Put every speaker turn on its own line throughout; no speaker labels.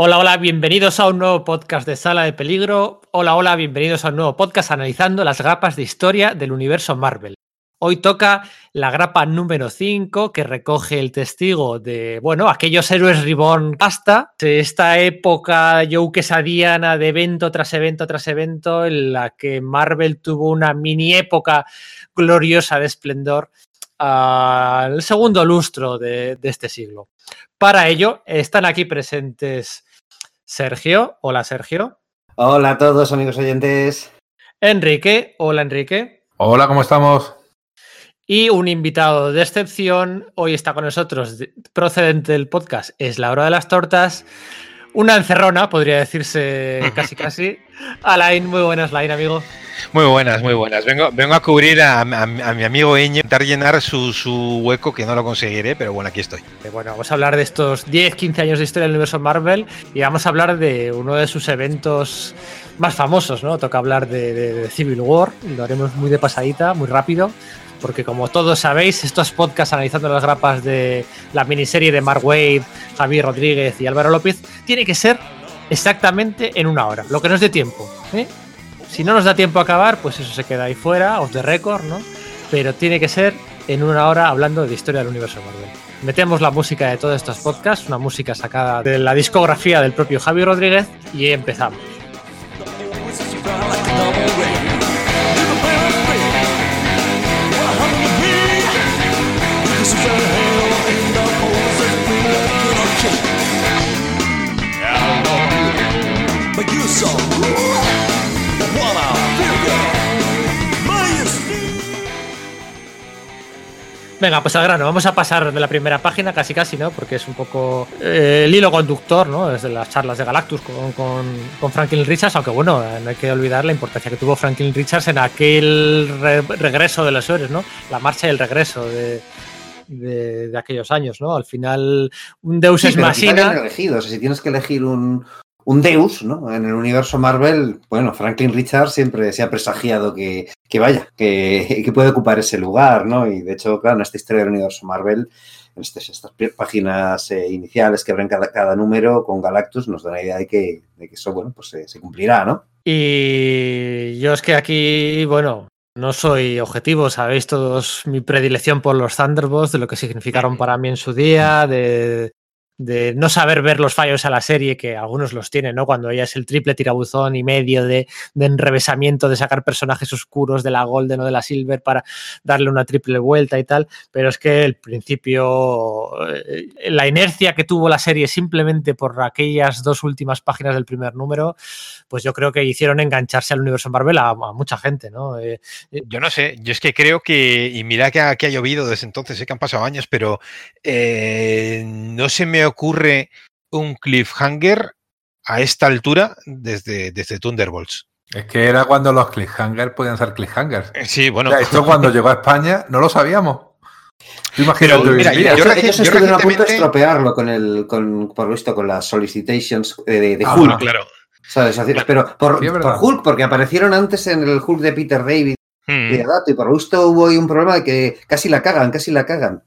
Hola, hola, bienvenidos a un nuevo podcast de Sala de Peligro. Hola, hola, bienvenidos a un nuevo podcast analizando las grapas de historia del universo Marvel. Hoy toca la grapa número 5 que recoge el testigo de, bueno, aquellos héroes Reborn hasta esta época Joe Quesadiana de evento tras evento tras evento en la que Marvel tuvo una mini época gloriosa de esplendor al segundo lustro de, de este siglo. Para ello están aquí presentes Sergio. Hola, Sergio.
Hola a todos, amigos oyentes.
Enrique. Hola, Enrique.
Hola, ¿cómo estamos?
Y un invitado de excepción, hoy está con nosotros, procedente del podcast, es la hora de las tortas. Una encerrona, podría decirse casi casi. Alain, muy buenas, Lain, amigo.
Muy buenas, muy buenas. Vengo, vengo a cubrir a, a, a mi amigo Eño, intentar llenar su, su, hueco, que no lo conseguiré, pero bueno, aquí estoy.
Eh, bueno, vamos a hablar de estos 10, 15 años de historia del universo Marvel y vamos a hablar de uno de sus eventos más famosos, ¿no? Toca hablar de, de, de Civil War, lo haremos muy de pasadita, muy rápido, porque como todos sabéis, estos podcasts analizando las grapas de la miniserie de Mark Wade, Javier Rodríguez y Álvaro López, tiene que ser exactamente en una hora, lo que nos dé tiempo. ¿eh? Si no nos da tiempo a acabar, pues eso se queda ahí fuera, off the record, ¿no? Pero tiene que ser en una hora hablando de historia del universo Marvel. Metemos la música de todos estos podcasts, una música sacada de la discografía del propio Javier Rodríguez y empezamos. Venga, pues al grano, vamos a pasar de la primera página casi casi, ¿no? Porque es un poco eh, el hilo conductor, ¿no? Desde las charlas de Galactus con, con, con, Franklin Richards, aunque bueno, no hay que olvidar la importancia que tuvo Franklin Richards en aquel re regreso de los héroes, ¿no? La marcha y el regreso de, de, de, aquellos años, ¿no? Al final, un Deus
sí,
es Machina.
Elegido. O sea, si tienes que elegir un, un Deus, ¿no? En el universo Marvel, bueno, Franklin Richards siempre se ha presagiado que, que vaya, que, que, puede ocupar ese lugar, ¿no? Y de hecho, claro, en esta historia del universo Marvel, en estas, estas páginas eh, iniciales que abren cada, cada, número con Galactus, nos da la idea de que, de que eso, bueno, pues se, se cumplirá, ¿no?
Y yo es que aquí, bueno, no soy objetivo, sabéis todos mi predilección por los Thunderbolts, de lo que significaron para mí en su día, de, de no saber ver los fallos a la serie, que algunos los tienen, ¿no? Cuando ella es el triple tirabuzón y medio de, de, enrevesamiento, de sacar personajes oscuros de la Golden o de la Silver para darle una triple vuelta y tal, pero es que el principio, eh, la inercia que tuvo la serie simplemente por aquellas dos últimas páginas del primer número, pues yo creo que hicieron engancharse al universo Marvel a, mucha gente, ¿no? Eh,
yo no sé, yo es que creo que, y mira que ha, ha llovido desde entonces, sé que han pasado años, pero eh, no se me ocurre un cliffhanger a esta altura desde, desde Thunderbolts.
Es que era cuando los cliffhangers podían ser cliffhangers.
Sí, bueno.
O sea, esto cuando llegó a España no lo sabíamos.
Pero, mira, yo, yo, ellos estuvieron recientemente... a punto de estropearlo con el, con, por visto, con las solicitations de, de
ah,
Hulk.
Claro.
¿Sabes? Pero por, sí, por, Hulk, porque aparecieron antes en el Hulk de Peter David hmm. y, y por visto hubo ahí un problema de que casi la cagan, casi la cagan.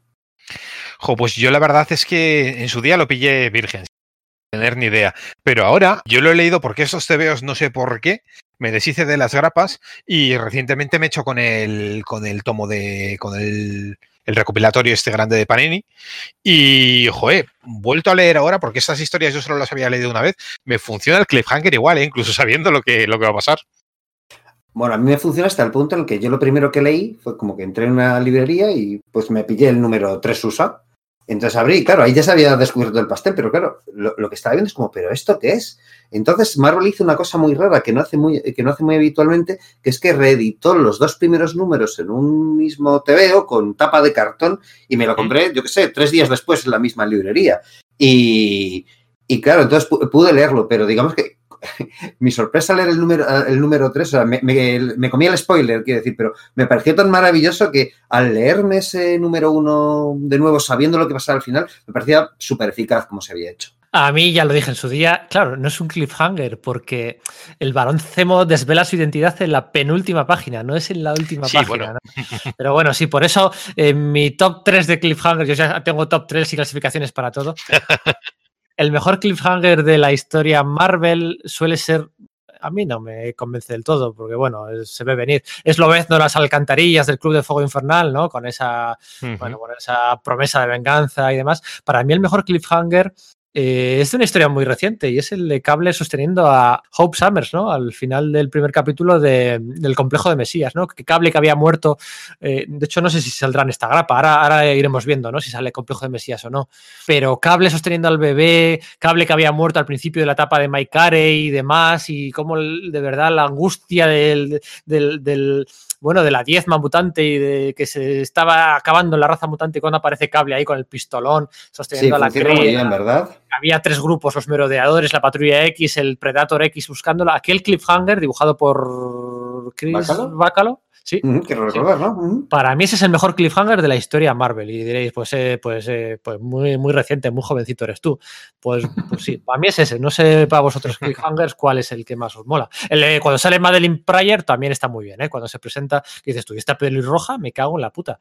Pues yo la verdad es que en su día lo pillé virgen, sin tener ni idea. Pero ahora yo lo he leído porque estos TVOs no sé por qué, me deshice de las grapas y recientemente me he hecho con el, con el tomo de. con el, recopilatorio este grande de Panini. Y, joder, vuelto a leer ahora, porque estas historias yo solo las había leído una vez, me funciona el cliffhanger igual, ¿eh? incluso sabiendo lo que, lo que va a pasar.
Bueno, a mí me funciona hasta el punto en el que yo lo primero que leí fue como que entré en una librería y pues me pillé el número 3 USA entonces abrí, claro, ahí ya se había descubierto el pastel, pero claro, lo, lo, que estaba viendo es como, ¿pero esto qué es? Entonces Marvel hizo una cosa muy rara que no hace muy, que no hace muy habitualmente, que es que reeditó los dos primeros números en un mismo TVO con tapa de cartón y me lo compré, yo qué sé, tres días después en la misma librería. Y, y claro, entonces pude leerlo, pero digamos que mi sorpresa al leer el número, el número 3, o sea, me, me, me, comí el spoiler, quiero decir, pero me pareció tan maravilloso que al leerme ese número 1 de nuevo, sabiendo lo que pasaba al final, me parecía súper eficaz como se había hecho.
A mí ya lo dije en su día, claro, no es un cliffhanger porque el varón Zemo desvela su identidad en la penúltima página, no es en la última
sí,
página.
Bueno.
¿no? Pero bueno, sí, por eso en mi top 3 de cliffhanger, yo ya tengo top 3 y clasificaciones para todo. el mejor cliffhanger de la historia Marvel suele ser a mí no me convence del todo, porque bueno, se ve venir. Es lo vez no las alcantarillas del Club de Fuego Infernal, ¿no? Con esa, bueno, con esa promesa de venganza y demás. Para mí el mejor cliffhanger eh, es una historia muy reciente y es el de Cable sosteniendo a Hope Summers, ¿no? Al final del primer capítulo de- del complejo de Mesías, ¿no? Que Cable que había muerto, eh, de hecho no sé si saldrá en esta grapa, ahora, iremos viendo, ¿no? Si sale complejo de Mesías o no. Pero Cable sosteniendo al bebé, Cable que había muerto al principio de la etapa de Mike Carey y demás, y cómo el- de verdad la angustia del- bueno, de la diezma mutante y de que se estaba acabando la raza mutante y cuando aparece Cable ahí con el pistolón
Sí,
sosteniendo a la
funciona muy
Kree,
bien,
a-
¿verdad?
había tres grupos, los merodeadores, la patrulla X, el Predator X buscándola. Aquel cliffhanger dibujado por Chris
¿Bacalo?
Bacalo. Sí.
Quiero recordar, ¿no?
Para mí ese es el mejor cliffhanger de la historia Marvel. Y diréis, pues, eh, pues, eh, pues muy, muy reciente, muy jovencito eres tú. Pues, pues sí, para mí es ese. No sé para vosotros cliffhangers cuál es el que más os mola. El, eh, cuando sale Madeline Pryor también está muy bien, ¿eh? Cuando se presenta, dices tú, ¿y esta pelirroja? Me cago en la puta.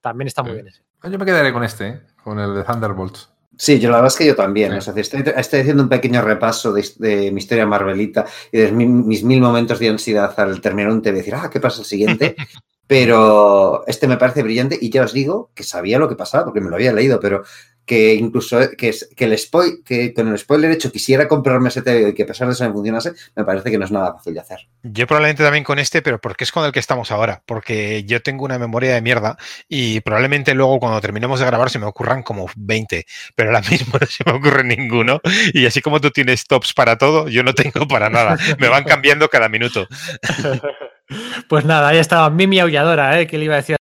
También está muy
Sí.
bien ese.
Yo me quedaré con este, con el de Thunderbolts.
Sí, yo la verdad es que yo también.
Sí.
O sea, estoy, estoy haciendo un pequeño repaso de, de mi historia Marvelita y de mi- mis mil momentos de ansiedad al terminar un TV decir, ah, ¿qué pasa el siguiente? Pero este me parece brillante y ya os digo que sabía lo que pasaba porque me lo había leído, pero que incluso que, es- que el spoil, que con el spoiler hecho quisiera comprarme ese TV y que a pesar de eso me funcionase, me parece que no es nada fácil de hacer.
Yo probablemente también con este, pero porque es con el que estamos ahora, porque yo tengo una memoria de mierda y probablemente luego cuando terminemos de grabar se me ocurran como 20, pero ahora mismo no se me ocurre ninguno y así como tú tienes tops para todo, yo no tengo para nada, me van cambiando cada minuto.
Pues nada, ahí estaba Mimi Aulladora, ¿eh? que le iba a decir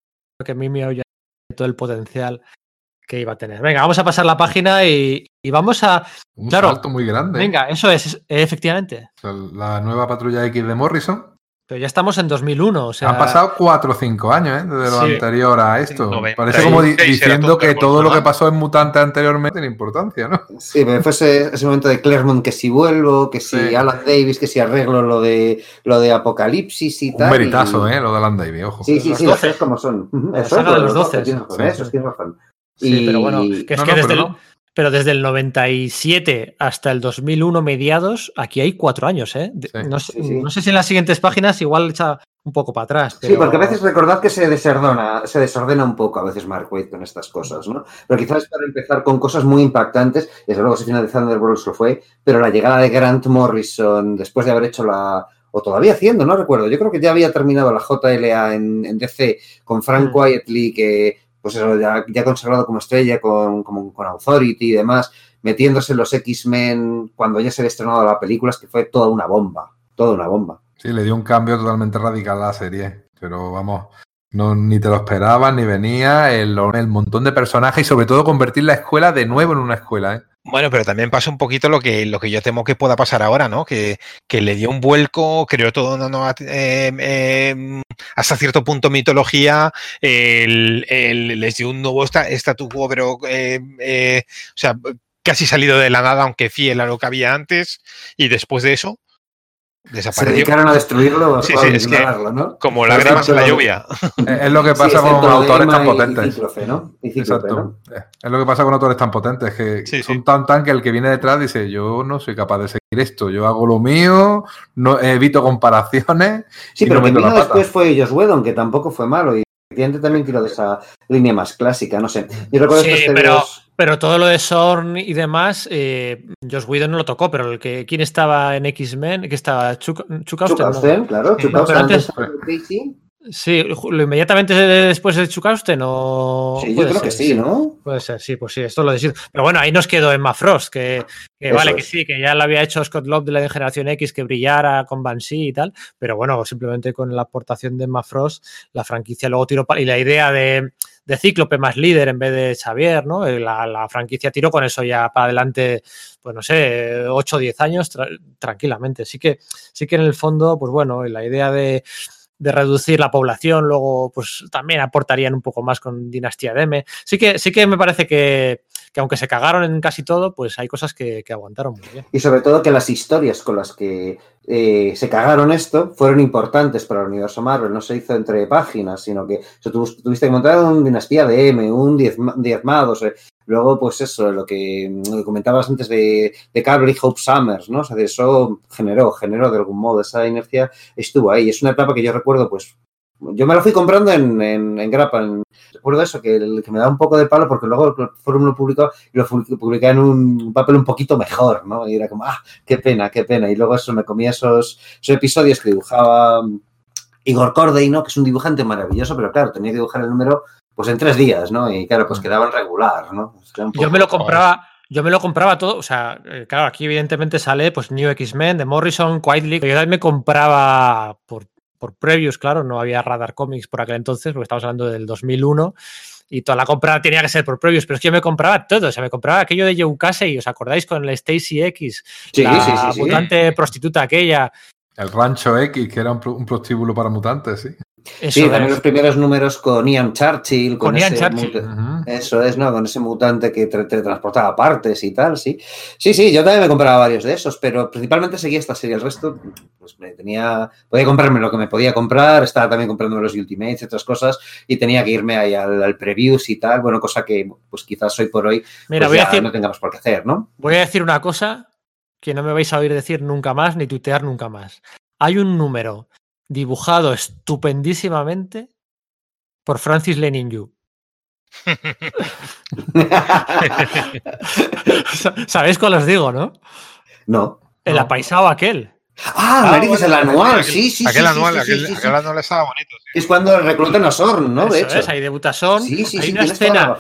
que Mimi Aulladora tiene todo el potencial que iba a tener. Venga, vamos a pasar la página y, y vamos a.
Un
Claro.
salto muy grande.
Venga, eso es, efectivamente.
O sea, la nueva patrulla X de Morrison.
Pero ya estamos en 2001, o sea.
Han pasado 4 o 5 años ¿eh? desde lo
Sí.
anterior a esto.
96
Parece como di- diciendo que todo lo que pasó en Mutante anteriormente tiene importancia, ¿no?
Sí, pero fue ese, ese momento de Claremont que si vuelvo, que si
Sí.
Alan Davis, que si arreglo lo de lo de Apocalipsis y tal.
Un veritazo,
y-
¿eh? Lo de Alan Davis, ojo.
Sí, sí,
Los
sí,
12.
las cosas como son. Ujú,
La
Eso
saga
es,
de
los
los
12,
12,
tienes razón,
sí.
Y-
pero bueno, que es
No,
que
no,
desde,
pero
el,
no.
pero desde el 97 hasta el 2001 mediados, aquí hay cuatro años, ¿eh? De-
Sí.
no, sé,
Sí, sí.
no sé si en las siguientes páginas igual echa un poco para atrás.
Sí, porque a veces recordad que se desordena, se desordena un poco a veces Mark Waid con estas cosas, ¿no? Pero quizás para empezar con cosas muy impactantes, desde luego ese final de Thunderbolts lo fue, pero la llegada de Grant Morrison después de haber hecho la o todavía haciendo, no recuerdo. Yo creo que ya había terminado la JLA en, en DC con Frank
Mm.
Quietly, que pues eso, ya, ya consagrado como estrella con, como- con Authority y demás, metiéndose en los X-Men cuando ya se había estrenado la película, es que fue toda una bomba, toda una bomba.
Sí, le dio un cambio totalmente radical a la serie. Pero vamos, no, ni te lo esperabas, ni venía el, el montón de personajes y sobre todo convertir la escuela de nuevo en una escuela, ¿eh?
Bueno, pero también pasa un poquito lo que, lo que yo temo que pueda pasar ahora, ¿no? Que, que le dio un vuelco, creó toda una nueva, eh, eh, hasta cierto punto mitología, el- el- les dio un nuevo statu quo, pero, eh, eh, o sea, casi salido de la nada, aunque fiel a lo que había antes, y después de eso,
Se
desapareció.
dedicaron a destruirlo
Sí,
o a
sí, es que-
¿no?
Como lágrimas en la lluvia.
Es lo que pasa con autores tan potentes.
Y Cíclope, ¿no? Y Cíclope,
Exacto.
¿no?
Es lo que pasa con autores tan potentes, que
Sí,
son
sí.
tan tan que el que viene detrás dice, yo no soy capaz de seguir esto, yo hago lo mío, no evito comparaciones.
Sí,
y
pero
no
que
meto la
vino después fue Josh Whedon, que tampoco fue malo. Y efectivamente también tiró de esa línea más clásica, no sé. Yo recuerdo
Sí,
estos
pero, pero todo lo de Sorn y demás, eh, Josh Whedon no lo tocó, pero el que ¿quién estaba en X-Men? que estaba? Chuck Austen,
claro. Chuck Austen antes.
Sí, lo inmediatamente después de Chuck Austen o
Sí, yo creo que sí, ¿no?
Puede ser, sí, pues sí, esto lo decido. Pero bueno, ahí nos quedó Emma Frost, que, vale, que sí, que ya lo había hecho Scott Love de la Generación X, que brillara con Banshee y tal, pero bueno, simplemente con la aportación de Emma Frost, la franquicia luego tiró, pa- y la idea de, de Cíclope más líder en vez de Xavier, ¿no? Eh, La, franquicia tiró con eso ya para adelante, pues no sé, 8 o 10 años tra- tranquilamente. Sí que, sí que en el fondo, pues bueno, la idea de de reducir la población, luego pues también aportarían un poco más con Dinastía de M. Sí que, sí que me parece que, que aunque se cagaron en casi todo, pues hay cosas que, que aguantaron muy bien.
Y sobre todo que las historias con las que eh, se cagaron esto fueron importantes para el universo Marvel. No se hizo entre páginas, sino que o tuviste que montar un Dinastía de M, un diezma, Diezmados. Eh. Luego, pues eso, lo que, que comentabas antes de, de Cable y Hope Summers, ¿no? O sea, eso generó, generó de algún modo, esa inercia estuvo ahí. Es una etapa que yo recuerdo, pues, yo me lo fui comprando en, en, en recuerdo eso, que, el, que, me da un poco de palo porque luego el forum lo publicó y lo publicé en un papel un poquito mejor, ¿no? Y era como, ah, qué pena, qué pena. Y luego eso me comía esos, esos episodios que dibujaba Igor Corday, ¿no? Que es un dibujante maravilloso, pero claro, tenía que dibujar el número pues en tres días, ¿no? Y claro, pues quedaban regular, ¿no?
Yo me lo compraba. Yo me lo compraba todo, o sea, claro, aquí evidentemente sale pues New X-Men de Morrison, Quietly, yo también me compraba por, por previews, claro, no había Radar Comics por aquel entonces, porque estamos hablando del 2001, y toda la compra tenía que ser por previews, pero es que yo me compraba todo, o sea, me compraba aquello de Joe Casey, ¿os acordáis con la Stacy X?
Sí,
la
sí, sí, sí.
mutante prostituta aquella.
El Rancho X, que era un, un prostíbulo para mutantes, sí.
Eso sí, también los primeros números con Ian Churchill.
Con, con Ian
ese
Churchill.
Uh -huh. Eso es, ¿no? Con ese mutante que te, te, transportaba partes y tal, sí. Sí, sí, yo también me compraba varios de esos, pero principalmente seguía esta serie. El resto, pues me tenía. Podía comprarme lo que me podía comprar, estaba también comprándome los Ultimates y otras cosas, y tenía que irme ahí al, al previews y tal. Bueno, cosa que, pues quizás hoy por hoy
Mira,
pues
voy
ya
a decir,
no tengamos por qué hacer, ¿no?
Voy a decir una cosa que no me vais a oír decir nunca más ni tuitear nunca más. Hay un número dibujado estupendísimamente por Francis Lenin Yu. ¿Sabéis cuál os digo, no?
No.
El
No.
apaisado aquel.
Ah, narices, el
bueno,
anual, sí, sí,
aquel
sí,
anual, aquel, anual estaba bonito.
Es cuando reclutan a Sorn, ¿no? De hecho.
ahí debuta Son.
Sí, sí,
hay una escena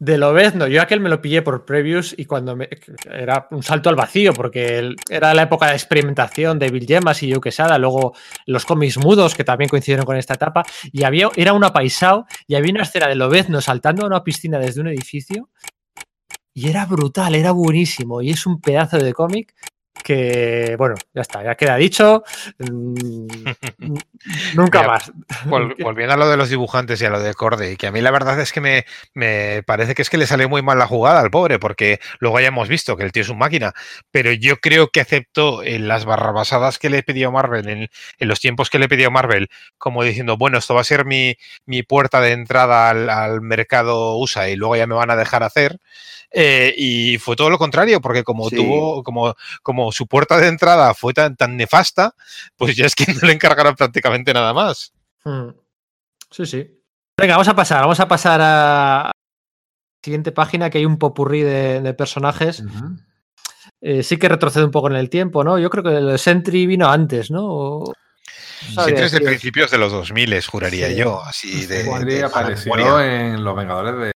de Lobezno. Yo aquel me lo pillé por previews y cuando me, era un salto al vacío, porque el- era la época de experimentación de Bill Gemas y Joe Quesada, luego los cómics mudos que también coincidieron con esta etapa, y había, era un apaisado y había una escena de Lobezno saltando a una piscina desde un edificio y era brutal, era buenísimo y es un pedazo de cómic que, bueno, ya está, ya queda dicho. Mm, Nunca
Mira,
más.
Vol- volviendo a lo de los dibujantes y a lo de Corday, que a mí la verdad es que me, me parece que es que le salió muy mal la jugada al pobre, porque luego ya hemos visto que el tío es un máquina, pero yo creo que aceptó en las barrabasadas que le pidió Marvel, en, en los tiempos que le pidió Marvel, como diciendo, bueno, esto va a ser mi, mi puerta de entrada al, al mercado USA y luego ya me van a dejar hacer. Eh, y fue todo lo contrario, porque como
Sí.
tuvo, como, como su puerta de entrada fue tan, tan nefasta, pues ya es que no le encargaron prácticamente nada más.
Mm. Sí, sí. Venga, vamos a pasar, vamos a pasar a la siguiente página que hay un popurrí de, de personajes. Eh, sí que retrocede un poco en el tiempo, ¿no? Yo creo que el Sentry vino antes, ¿no? O-
Siempre es de principios de los 2000, juraría
Sí.
yo, así de...
Sentry
de
apareció en Los Vengadores de.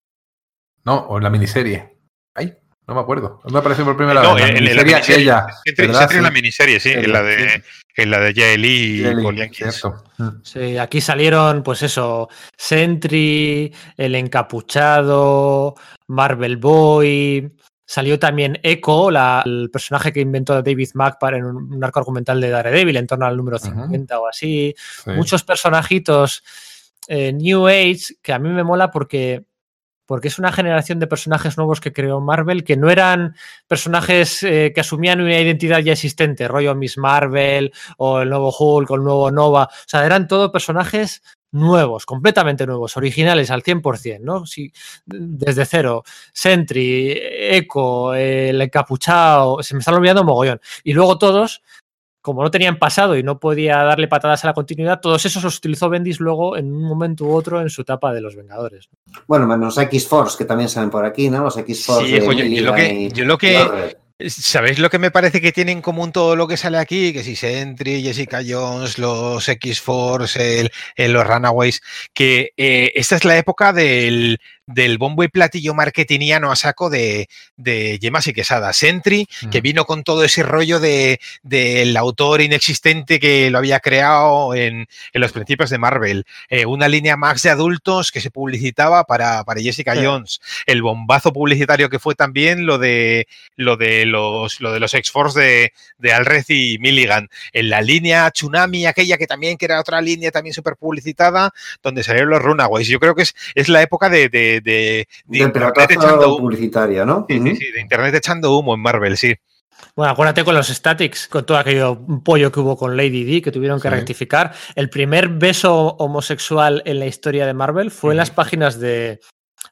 No, o en la miniserie. Ay, no me acuerdo. ¿Dónde apareció por primera
No,
vez?
en, en la
aquella,
en la
Sí.
miniserie, sí, en la de, en la de Lee y
cierto. Mm.
Sí, aquí salieron, pues eso, Sentry, el encapuchado, Marvel Boy. Salió también Echo, la- el personaje que inventó David Mack para en un, un arco argumental de Daredevil, en torno al número
Ujú.
50 o así.
Sí.
muchos personajitos eh, New Age que a mí me mola porque, porque es una generación de personajes nuevos que creó Marvel que no eran personajes eh, que asumían una identidad ya existente, rollo Miss Marvel o el nuevo Hulk o el nuevo Nova. O sea, eran todos personajes nuevos, completamente nuevos, originales al 100%, ¿no? Sí, desde cero. Sentry, Echo, el encapuchado, se me están olvidando mogollón. Y luego todos como no tenían pasado y no podía darle patadas a la continuidad, todos esos los utilizó Bendis luego en un momento u otro en su etapa de los Vengadores.
Bueno, menos X-Force, que también salen por aquí, ¿no? Los X-Force.
Sí,
de
jo, yo- yo lo que-
Milligan y-
yo lo que-
y Orred.
¿Sabéis lo que me parece que tiene en común todo lo que sale aquí? Que si Sentry, Jessica Jones, los X-Force, el, el- los Runaways, que eh, esta es la época del, del bombo y platillo marketingiano a saco de, de Yemas y Quesada. Sentry, que
Mm.
vino con todo ese rollo de del autor inexistente que lo había creado en, en los principios de Marvel. Eh, una línea más de adultos que se publicitaba para, para Jessica
Sí.
Jones. El bombazo publicitario que fue también lo de lo de los lo de los X-Force de, de Alred y Milligan. En la línea Tsunami, aquella que también que era otra línea también súper publicitada, donde salieron los Runaways. Yo creo que es, es la época de, de- de, de, de
Del
internet echando humo.
publicitario, ¿no?
Sí, sí, sí, de internet echando humo en Marvel, sí.
Bueno, acuérdate con los Statics, con todo aquello pollo que hubo con Lady D, que tuvieron que
Sí.
rectificar. El primer beso homosexual en la historia de Marvel fue en las páginas de.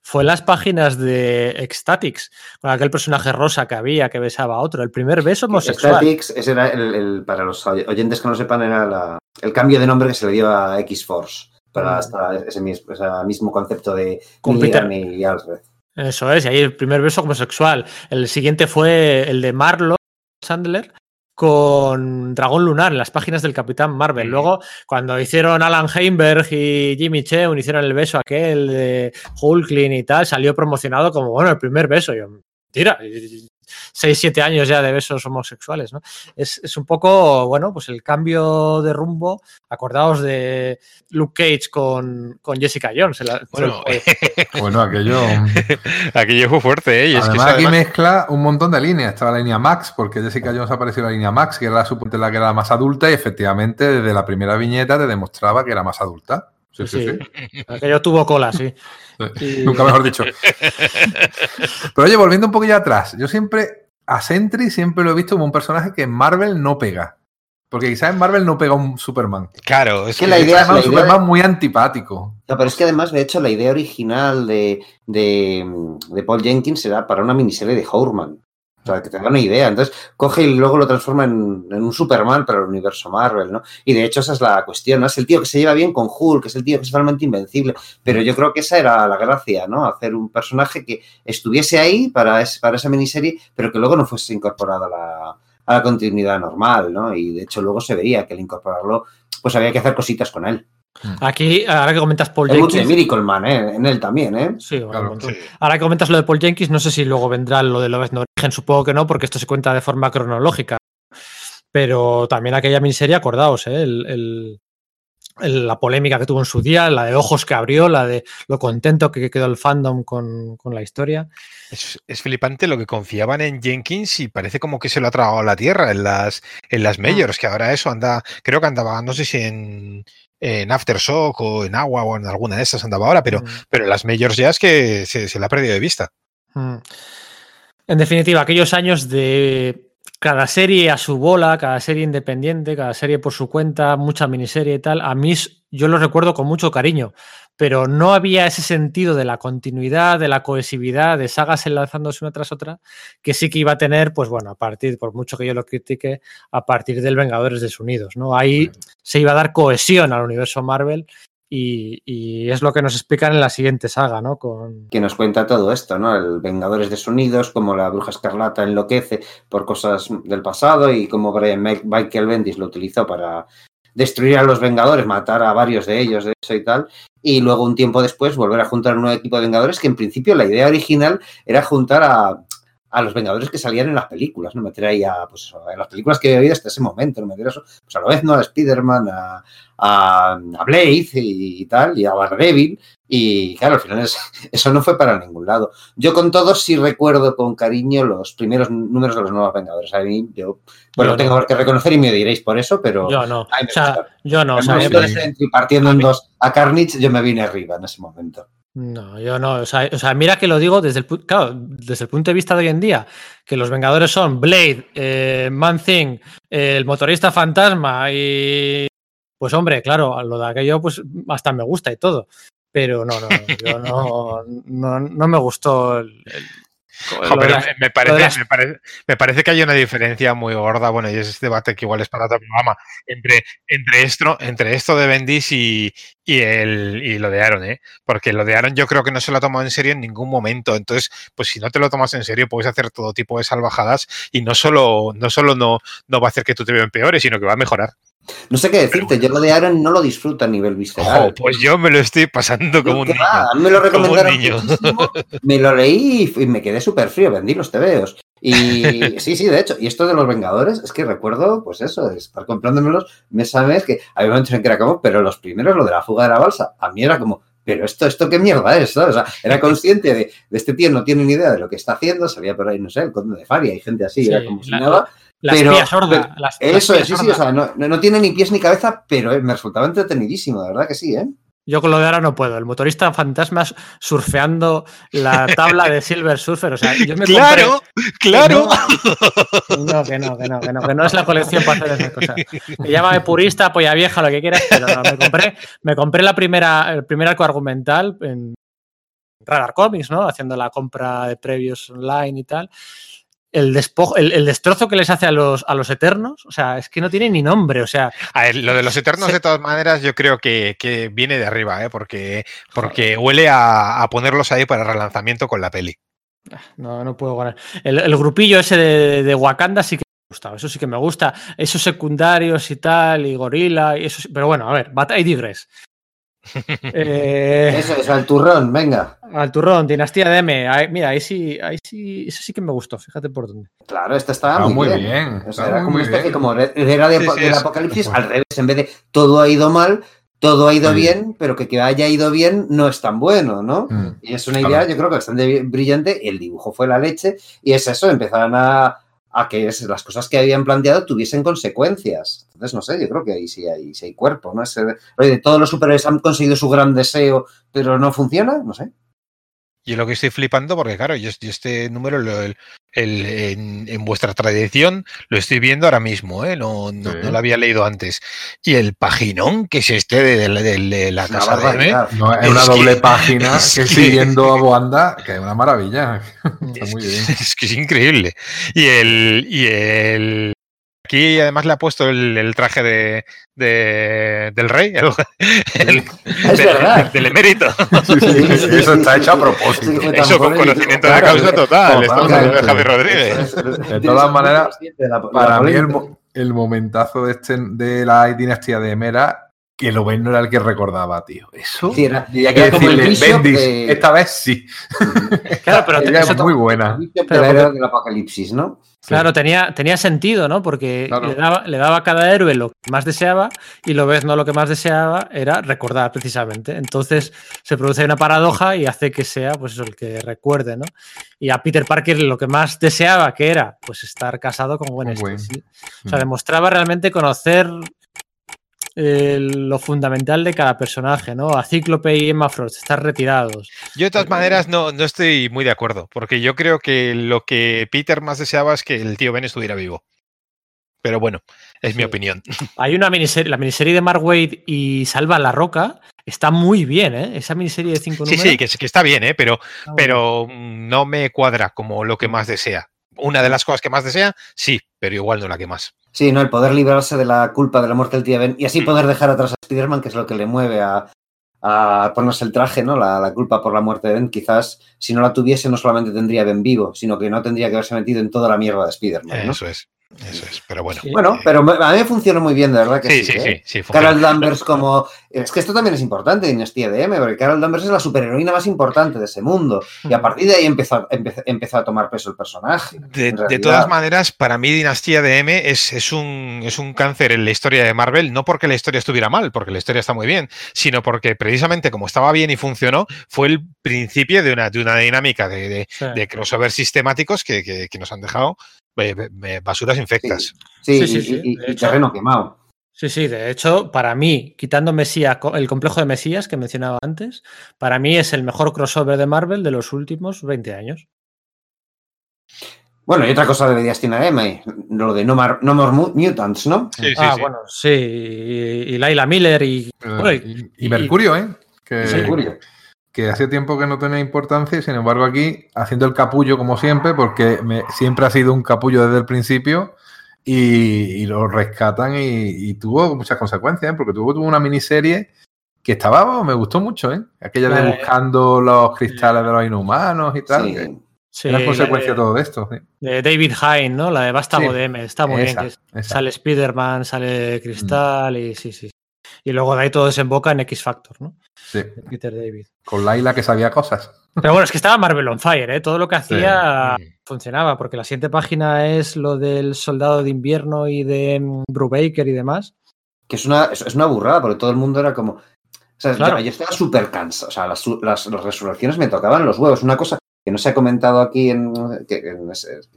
Fue en las páginas de Ecstatics, con aquel personaje rosa que había que besaba a otro. El primer beso homosexual.
Statics, ese era el, el- para los oyentes que no sepan, era la- el cambio de nombre que se le dio a X-Force, para hasta ese, mismo, ese mismo concepto de
Peter-
y Alfred.
Eso es, y ahí el primer beso homosexual. El siguiente fue el de Marlon Chandler con Dragón Lunar en las páginas del Capitán Marvel. Luego, cuando hicieron Alan Heinberg y Jimmy Cheung, hicieron el beso aquel de Hulkling y tal, salió promocionado como, bueno, el primer beso. Yo, tira, 6, 7 años ya de besos homosexuales, ¿no? Es, es un poco, bueno, pues el cambio de rumbo. Acordaos de Luke Cage con, con Jessica Jones. en la-
Bueno,
Bueno, aquello.
aquello fue fuerte, ¿eh? Y es que
además,
eso,
aquí
además-
mezcla un montón de líneas. Estaba la línea Max, porque Jessica Jones apareció en la línea Max, que era la, la que era la más adulta, y efectivamente, desde la primera viñeta te demostraba que era más adulta. Sí, sí,
Sí.
sí.
Aquello tuvo cola, sí.
Nunca mejor dicho. Pero oye, volviendo un poquillo atrás, yo siempre, a Sentry siempre lo he visto como un personaje que en Marvel no pega. Porque quizás en Marvel no pega un Superman.
Claro, es
que
que
la
Es
idea-
además un
de-
Superman muy antipático.
No, pero es que además, de hecho, la idea original de, de, de Paul Jenkins era para una miniserie de Hourman. O sea, que te da una idea. Entonces, coge y luego lo transforma en, un Superman para el universo Marvel, ¿no? Y de hecho, esa es la cuestión, ¿no? Es el tío que se lleva bien con Hulk, es el tío que es totalmente invencible. Pero yo creo que esa era la gracia, ¿no? Hacer un personaje que estuviese ahí para, es- para esa miniserie, pero que luego no fuese incorporado a la, a la continuidad normal, ¿no? Y de hecho, luego se veía que al incorporarlo, pues había que hacer cositas con él.
Aquí, ahora que comentas Paul
Hay mucho de
Jenkins.
Miracle Man, ¿eh? En él también, ¿eh?
Sí, bueno,
Claro,
sí.
Ahora que comentas lo de Paul Jenkins, no sé si luego vendrá lo de Love No Origen, supongo que no, porque esto se cuenta de forma cronológica. Pero también aquella miniserie, acordaos, ¿eh? El- el- el- la polémica que tuvo en su día, la de ojos que abrió, la de lo contento que quedó el fandom con, con la historia.
Es, es flipante lo que confiaban en Jenkins y parece como que se lo ha tragado la tierra en las, en las majors, que ahora eso anda, creo que andaba, no sé si en, en Aftershock o en Agua o en alguna de esas andaba ahora, pero,
Mm.
pero en las majors ya es que se, se le ha perdido de vista.
Mm. En definitiva, aquellos años de cada serie a su bola, cada serie independiente, cada serie por su cuenta, mucha miniserie y tal, a mí yo los recuerdo con mucho cariño, pero no había ese sentido de la continuidad, de la cohesividad, de sagas enlazándose una tras otra, que sí que iba a tener, pues bueno, a partir, por mucho que yo lo critique, a partir del Vengadores Desunidos, ¿no? Ahí se iba a dar cohesión al universo Marvel y, es lo que nos explican en la siguiente saga, ¿no? Con,
que nos cuenta todo esto, ¿no? El Vengadores desunidos, como la Bruja Escarlata enloquece por cosas del pasado y como Brian Michael Bendis lo utilizó para destruir a los Vengadores, matar a varios de ellos, de eso y tal, y luego un tiempo después volver a juntar un nuevo equipo de Vengadores, que en principio la idea original era juntar a, a los Vengadores que salían en las películas, ¿no? Meter ahí a, pues, en las películas que he oído hasta ese momento, ¿no? Meter eso, pues a la vez, ¿no? A Spider-Man, a, a, a Blade y, y tal, y a Daredevil, y claro, al final es- eso no fue para ningún lado. Yo con todos sí recuerdo con cariño los primeros números de los nuevos Vengadores. A mí, yo, bueno,
Yo
tengo
no.
que reconocer y me diréis por eso, pero
Yo no.
Me
O sea, yo no. O sea,
el
me
momento de
parece-
Sentry partiendo en dos a Carnage, yo me vine arriba en ese momento.
No, yo no. O sea, o sea, mira que lo digo desde el, claro, desde el punto de vista de hoy en día, que los Vengadores son Blade, eh, Man Thing, eh, el motorista fantasma y. Pues hombre, claro, lo de aquello, pues hasta me gusta y todo. Pero no, no, yo no, no, no me gustó el. el-
Jo, pero
las-
me, parece,
las-
me, parece, me parece que hay una diferencia muy gorda, bueno, y ese debate que igual es para otro programa, entre, entre, esto, entre esto de Bendis y, y, el, y lo de Aaron, ¿eh? Porque lo de Aaron yo creo que no se lo ha tomado en serio en ningún momento. Entonces, pues si no te lo tomas en serio, puedes hacer todo tipo de salvajadas y no solo, no, solo no, no va a hacer que tú te veas peores, sino que va a mejorar.
No sé qué decirte, yo lo de Aaron no lo disfruto a nivel visceral.
Jo, pues yo me lo estoy pasando como un
¿Qué
niño.
va? A mí me lo
Como un
recomendaron
niño.
muchísimo, me lo leí y me quedé súper frío, vendí los tebeos. Y sí, sí, de hecho, y esto de los Vengadores, es que recuerdo, pues eso, estar comprándomelos mes a mes, que había momentos en que era como, pero los primeros, lo de la fuga de la balsa, a mí era como, pero esto, esto qué mierda es, ¿sabes? O sea, era consciente de, de este tío, no tiene ni idea de lo que está haciendo, salía por ahí, no sé, el conde de Faria y gente así,
Sí,
era como si nada.
La
Pero-
espía sorda.
pero
la- la
Eso
espía
es, sí, sí, o sea, no, no- tiene ni pies ni cabeza, pero me resultaba entretenidísimo, de verdad que sí, ¿eh?
Yo con lo de ahora no puedo. El motorista fantasma surfeando la tabla de Silver Surfer. O sea, yo me
claro,
compré...
claro.
No, que no, que no, que no, que no es la colección para hacer esas cosas. Me llámame purista, polla vieja, lo que quieras, pero no, me compré, me compré la primera, el primer arco argumental en Radar Comics, ¿no? Haciendo la compra de previos online y tal el, despojo, el, el, destrozo que les hace a los, a los eternos, o sea, es que no tiene ni nombre, o sea...
A ver, lo de los eternos, se... de todas maneras, yo creo que, que viene de arriba, ¿eh? porque, porque huele a, a, ponerlos ahí para relanzamiento con la peli.
No, no puedo ganar. El, el grupillo ese de, de, Wakanda sí que me gusta, eso sí que me gusta. Esos secundarios y tal, y gorila, y eso sí, pero bueno, a ver, Batalla Digress.
Eh, eso es, al turrón, venga.
Al turrón, Dinastía de M. Ahí, mira, ahí sí, ahí sí, eso sí que me gustó, fíjate por dónde.
Claro, esta estaba
no,
muy, bien.
bien.
O sea, era como una especie como era de,
Sí, sí,
del
es-
apocalipsis, al revés, en vez de todo ha ido mal, todo ha ido bien, pero que, que haya ido bien no es tan bueno, ¿no?
Mm.
Y es una
Claro.
idea, yo creo que bastante brillante. El dibujo fue la leche. Y es eso, empezaron a, a que las cosas que habían planteado tuviesen consecuencias. Entonces, no sé, yo creo que ahí sí hay, sí hay cuerpo, ¿no? Ese- oye, todos los superhéroes han conseguido su gran deseo, pero no funciona, no sé.
Yo lo que estoy flipando, porque claro, yo, yo este número lo- el- el- en, en vuestra tradición lo estoy viendo ahora mismo, ¿eh? no, no,
Sí.
no lo había leído antes. Y el paginón que es este de, de- de- de la
Es una
casa de.
No, es
Es
una
que-
doble página
es
que
que-
siguiendo a Boanda, que es una maravilla. Está muy bien.
es que es increíble. Y el, y el aquí además le ha puesto el, el traje de, de- del rey, el, el-
Es
del-
verdad.
del emérito.
Sí, sí, sí, Eso está hecho a propósito.
Eso con conocimiento de
Claro,
causa total. Estamos hablando de. Javier Rodríguez.
De todas maneras,
la- la
Para mí el momentazo de, este, de la dinastía de Mera, que lo ven no era el que recordaba, tío. Eso.
Sí, era-
que
era como el
decirle, Bendis, esta vez sí.
Claro, pero
Ella
eso
es muy buena.
Pero
era del apocalipsis, ¿no?
Claro, tenía, tenía sentido, ¿no? Porque
Claro.
le, daba, le daba a cada héroe lo que más deseaba y lo ves no lo que más deseaba era recordar precisamente. Entonces se produce una paradoja y hace que sea pues eso, el que recuerde, ¿no? Y a Peter Parker lo que más deseaba que era pues estar casado con Gwen. Stacy. O sea,
Mm.
demostraba realmente conocer eh, lo fundamental de cada personaje, ¿no? A Cíclope y Emma Frost, estar retirados.
Yo de todas maneras no, no estoy muy de acuerdo, porque yo creo que lo que Peter más deseaba es que el tío Ben estuviera vivo. Pero bueno, es mi
Sí.
opinión.
Hay una miniserie, la miniserie de Mark Wade y Salva la Roca está muy bien, ¿eh? Esa miniserie de cinco
Sí,
números.
sí, que, que está bien, ¿eh? pero, pero no me cuadra como lo que más desea. Una de las cosas que más desea, sí, pero igual no la que más.
Sí, ¿no? El poder librarse de la culpa de la muerte del tío Ben y así poder dejar atrás a Spider-Man, que es lo que le mueve a, a ponerse el traje, ¿no? La, la culpa por la muerte de Ben. Quizás si no la tuviese, no solamente tendría a Ben vivo, sino que no tendría que haberse metido en toda la mierda de Spider-Man, ¿no?
Eso es, eso es, pero bueno.
Sí.
Bueno, pero me- a mí me funcionó muy bien, de verdad que
Sí,
sí.
sí,
¿eh?
sí, sí. funciona.
Carol Danvers como... Es que esto también es importante, Dinastía de M, porque Carol Danvers es la superheroína más importante de ese mundo. Y a partir de ahí empezó, empezó, empezó a tomar peso el personaje.
De,
en
todas maneras, para mí Dinastía de M es, es, un, es un cáncer en la historia de Marvel, no porque la historia estuviera mal, porque la historia está muy bien, sino porque precisamente como estaba bien y funcionó, fue el principio de una, de una dinámica de, de,
Sí.
de crossover sistemáticos que, que- que nos han dejado eh, eh, basuras infectas.
Sí,
Sí, sí,
y,
sí,
y- y terreno quemado.
Sí, sí, de hecho, para mí, quitando Mesías, el complejo de Mesías que mencionaba antes, para mí es el mejor crossover de Marvel de los últimos 20 años.
Bueno, y otra cosa de Dinastía M, lo de No More, no More Mu- Mutants, ¿no?
Sí, sí,
ah,
sí.
bueno, sí, y, y Laila Miller y... bueno, y-
Eh, y, y Mercurio, ¿eh? Que,
Mercurio.
que hace tiempo que no tenía importancia y sin embargo aquí haciendo el capullo como siempre, porque me- siempre ha sido un capullo desde el principio y, y lo rescatan y, y tuvo muchas consecuencias, ¿eh? porque tuvo, tuvo una miniserie que estaba, me gustó mucho, ¿eh? Aquella de
Eh,
buscando los cristales de los inhumanos y tal.
Sí.
que
sí,
era
la
consecuencia
de,
todo esto. sí.
de David Hine, ¿no? La de Vástago
Sí,
M, está muy
Esa,
bien. que sale Spider-Man, sale Cristal y sí, sí. Y luego de ahí todo desemboca en X Factor, ¿no?
Sí,
De Peter David.
Con Laila que sabía cosas.
Pero bueno, es que estaba Marvel on Fire, ¿eh? Todo lo que hacía funcionaba, porque la siguiente página es lo del soldado de invierno y de mm, Brubaker y demás.
Que es una, es, una burrada, porque todo el mundo era como. O sea,
Claro.
yo, yo estaba súper cansado. O sea, las, las- las resurrecciones me tocaban los huevos. Una cosa que no se ha comentado aquí, en, que en-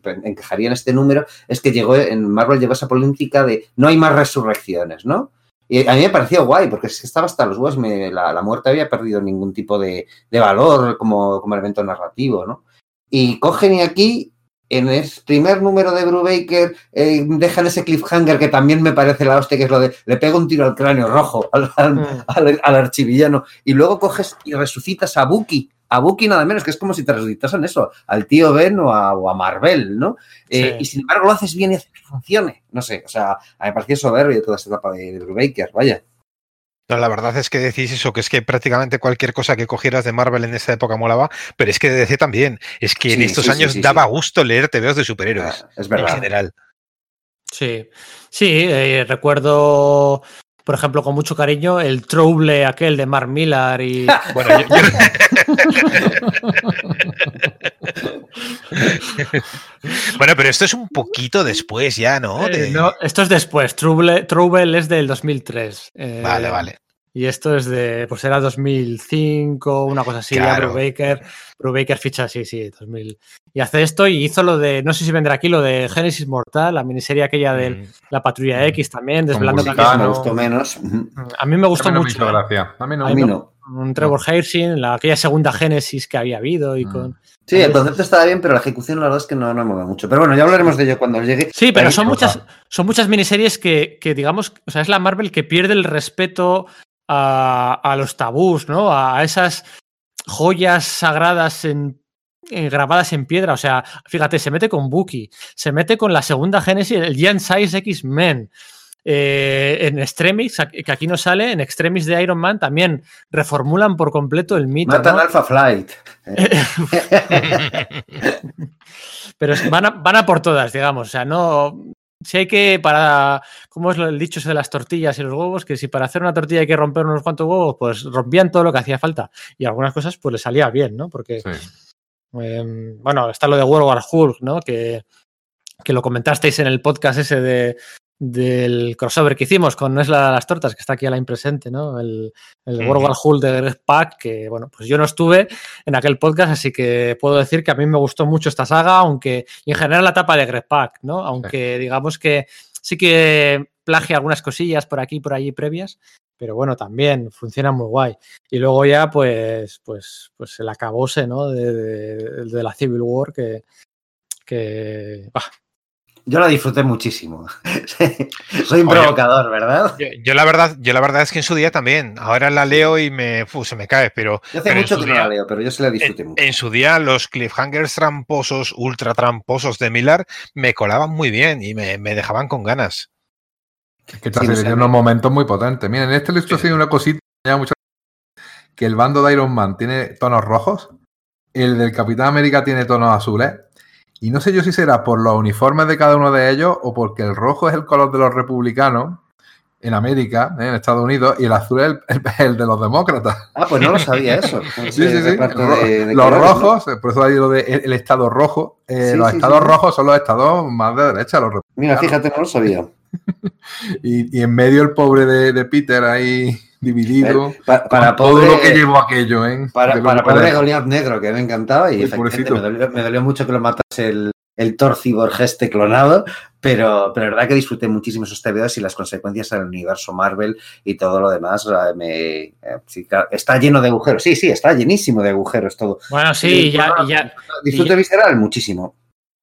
en- encajaría en este número, es que llegó en Marvel llegó esa política de no hay más resurrecciones, ¿no? Y a mí me pareció guay, porque es que estaba hasta los huevos, me- la, la muerte había perdido ningún tipo de, de valor como, como elemento narrativo, ¿no? Y cogen y aquí, en el primer número de Brubaker, eh, dejan ese cliffhanger que también me parece la hostia, que es lo de le pega un tiro al cráneo rojo al, al-
Mm.
al- al archivillano, y luego coges y resucitas a Bucky. A Bucky nada menos, que es como si te resucitasen eso, al tío Ben o a, o a Marvel, ¿no? Eh,
Sí.
Y sin embargo lo haces bien y haces que funcione. No sé, o sea, a mí me pareció soberbio toda esta etapa de, de Brubaker, vaya.
No, la verdad es que decís eso, que es que prácticamente cualquier cosa que cogieras de Marvel en esta época molaba, pero es que de DC también. Es que en estos
sí,
años
sí,
daba
sí.
gusto leer TVOs de superhéroes,
Ah, Es
en
verdad.
general.
Sí, sí, eh, recuerdo, por ejemplo, con mucho cariño el Trouble aquel de Mark Millar y
Bueno, yo- yo- bueno, pero esto es un poquito después ya, ¿no?
Eh,
De-
no, esto es después, Trouble, Trouble es del 2003. eh,
Vale, vale.
Y esto es de, pues era 2005, una cosa así, ya
Claro.
Brubaker, Brubaker ficha, sí, sí, 2000. Y hace esto y hizo lo de, no sé si vendrá aquí, lo de Génesis Mortal, la miniserie aquella de
Mm.
la Patrulla X también, desvelando
me gustó menos.
A mí me gustó
A mí no me
mucho.
hizo
¿eh?
gracia. A mí no.
A mí no.
Un Trevor Hairsine, la, aquella segunda Génesis que había habido y
Mm.
con...
Sí, el concepto estaba bien, pero la ejecución la verdad es que no, no me mola mucho. Pero bueno, ya hablaremos de ello cuando llegue.
Sí, pero
Ahí-
son muchas, son muchas miniseries que, que, digamos, o sea, es la Marvel que pierde el respeto a, a los tabús, ¿no? A esas joyas sagradas en, en- grabadas en piedra. O sea, fíjate, se mete con Bucky, se mete con la segunda Génesis, el Giant Size X-Men. Eh, en Extremis, que aquí no sale, en Extremis de Iron Man también reformulan por completo el mito.
Matan
¿no?
Alpha Flight.
Pero van a, van a por todas, digamos. O sea, no. Si hay que, para. ¿Cómo es lo- el dicho ese de las tortillas y los huevos? Que si para hacer una tortilla hay que romper unos cuantos huevos, pues rompían todo lo que hacía falta. Y algunas cosas, pues le salía bien, ¿no? Porque,
Sí.
eh, bueno, está lo de World War Hulk, ¿no? Que, que lo comentasteis en el podcast ese de, del crossover que hicimos con No es la de las tortas, que está aquí a la impresente, ¿no? El, el World War Hulk de Greg Pak, que, bueno, pues yo no estuve en aquel podcast, así que puedo decir que a mí me gustó mucho esta saga, aunque, y en general la etapa de Greg Pak, ¿no? Aunque digamos que sí que plagia algunas cosillas por aquí y por allí previas, pero bueno, también funciona muy guay. Y luego ya, pues, pues, pues el acabose, ¿no? De, de- de la Civil War, que, que bah,
Yo la disfruté muchísimo. Soy un
Oye.
provocador, ¿verdad?
Yo, yo la verdad, yo la verdad es que en su día también. Ahora la leo y me, se me cae, pero
Yo hace
pero
mucho
su
que no
día-
la leo, pero yo sí la disfruté
en,
mucho.
en su día los cliffhangers tramposos, ultra tramposos de Millar me colaban muy bien y me, me dejaban con ganas.
Es que esta
Sí, no
unos momentos muy potentes. Miren, en este listo ha
Sí.
sido una cosita que me llama mucho que el bando de Iron Man tiene tonos rojos, el del Capitán América tiene tonos azules, y no sé yo si será por los uniformes de cada uno de ellos o porque el rojo es el color de los republicanos en América, ¿eh? en Estados Unidos, y el azul es el, el- el de los demócratas.
Ah, pues no lo sabía eso.
Sí, sí, sí.
De- de
los rojos, eh, por eso hay lo de el, el estado rojo. eh,
Sí,
los
sí,
estados
sí,
rojos son los estados más de derecha, los
Mira, fíjate, no lo sabía.
Y, y en medio el pobre de, de Peter ahí dividido.
Pa- para
con todo
pobre,
lo que llevó aquello, ¿eh?
para, para pobre. Goliath negro, que me encantaba y efectivamente me dolió, me dolió mucho que lo matase el, el Thor este clonado, pero, pero la verdad que disfruté muchísimo esos TVOs y las consecuencias en el universo Marvel y todo lo demás. me- eh, está lleno de agujeros. Sí, sí, está llenísimo de agujeros todo.
Bueno, sí, y ya, y ya,
Disfrute
y-
visceral muchísimo.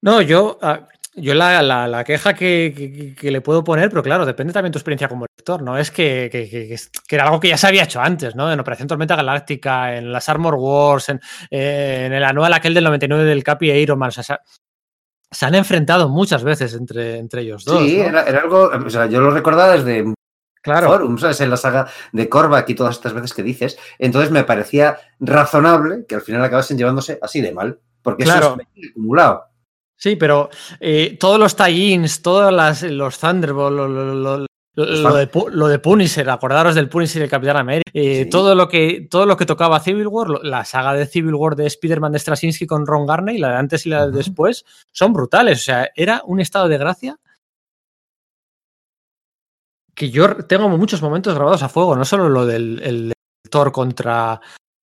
No, yo, ah, yo la, la- la queja que, que- que le puedo poner, pero claro, depende también de tu experiencia como lector, ¿no? Es que, que- era algo que ya se había hecho antes, ¿no? En Operación Tormenta Galáctica, en las Armor Wars, en, eh, en el anual aquel del 99 del Capi e Iron Man. O sea, se, se han enfrentado muchas veces entre, entre ellos dos.
sí,
¿no?
era, era algo, o sea, yo lo recordaba desde
claro.
Forum, ¿sabes? En la saga de Korvac y todas estas veces que dices. Entonces me parecía razonable que al final acabasen llevándose así de mal, porque
Claro.
eso es acumulado.
Sí, pero eh, todos los tie-ins, todos las- los Thunderbolt, lo, lo- lo- lo- lo de, lo de Punisher, acordaros del Punisher y el Capitán América, eh,
Sí.
todo, lo que, todo lo que tocaba Civil War, la saga de Civil War de Spider-Man de Straczynski con Ron Garney, la de antes y la de después, son brutales. O sea, era un estado de gracia que yo tengo muchos momentos grabados a fuego, no solo lo del el Thor contra,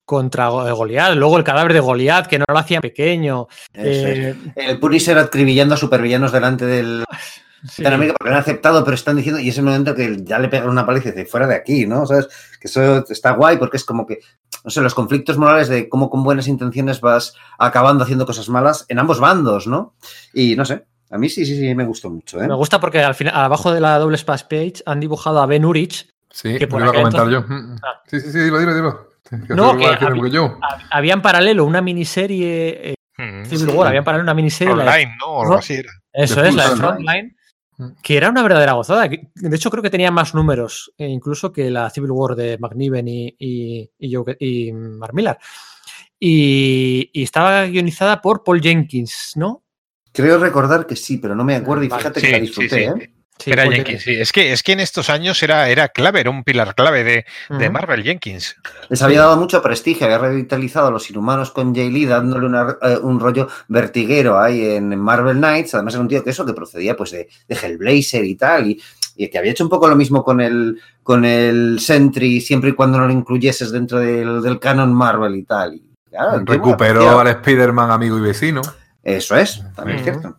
contra Go- Goliath, luego el cadáver de Goliath, que no lo hacía pequeño. Eh,
El Punisher acribillando a supervillanos delante del,
Sí.
Porque lo han aceptado, pero están diciendo, y es el momento que ya le pegan una paliza y dice, fuera de aquí, ¿no? ¿Sabes? Que eso está guay porque es como que, no sé, los conflictos morales de cómo con buenas intenciones vas acabando haciendo cosas malas en ambos bandos, ¿no? Y no sé, a mí sí, sí, sí, me gustó mucho, ¿eh?
Me gusta porque al final, abajo de la doble splash page han dibujado a Ben Urich.
Sí,
Que por
me iba a comentar yo. Mm,
Ah.
Sí, sí, sí, dilo, dilo, dilo. Que
No, que
decir
había-
yo.
Había en paralelo una miniserie, eh,
Mm.
Civil War, había en paralelo una miniserie. la de-
Online, ¿no? O algo así era.
Eso es, la de
Frontline. Mm.
que era una verdadera gozada. De hecho, creo que tenía más números, eh, incluso que la Civil War de McNiven y, y, y, Joe- y Mark Millar. Y, y estaba guionizada por Paul Jenkins, ¿no?
Creo recordar que sí, pero no me acuerdo y fíjate
Sí,
que la
sí,
disfruté,
sí.
¿eh?
Sí,
era Jenkins, sí. Es que, es que en estos años era, era clave, era un pilar clave de, de. Marvel Jenkins.
Les había dado mucho prestigio, había revitalizado a los inhumanos con Jay Lee, dándole una- eh, un rollo vertiguero ahí en Marvel Knights. Además, era un tío que eso, que procedía pues de, de Hellblazer y tal, y, y que había hecho un poco lo mismo con el, con el Sentry, siempre y cuando no lo incluyeses dentro del, del canon Marvel y tal. Y, claro, qué
Recuperó al Spider-Man amigo y vecino.
Eso es, también es cierto.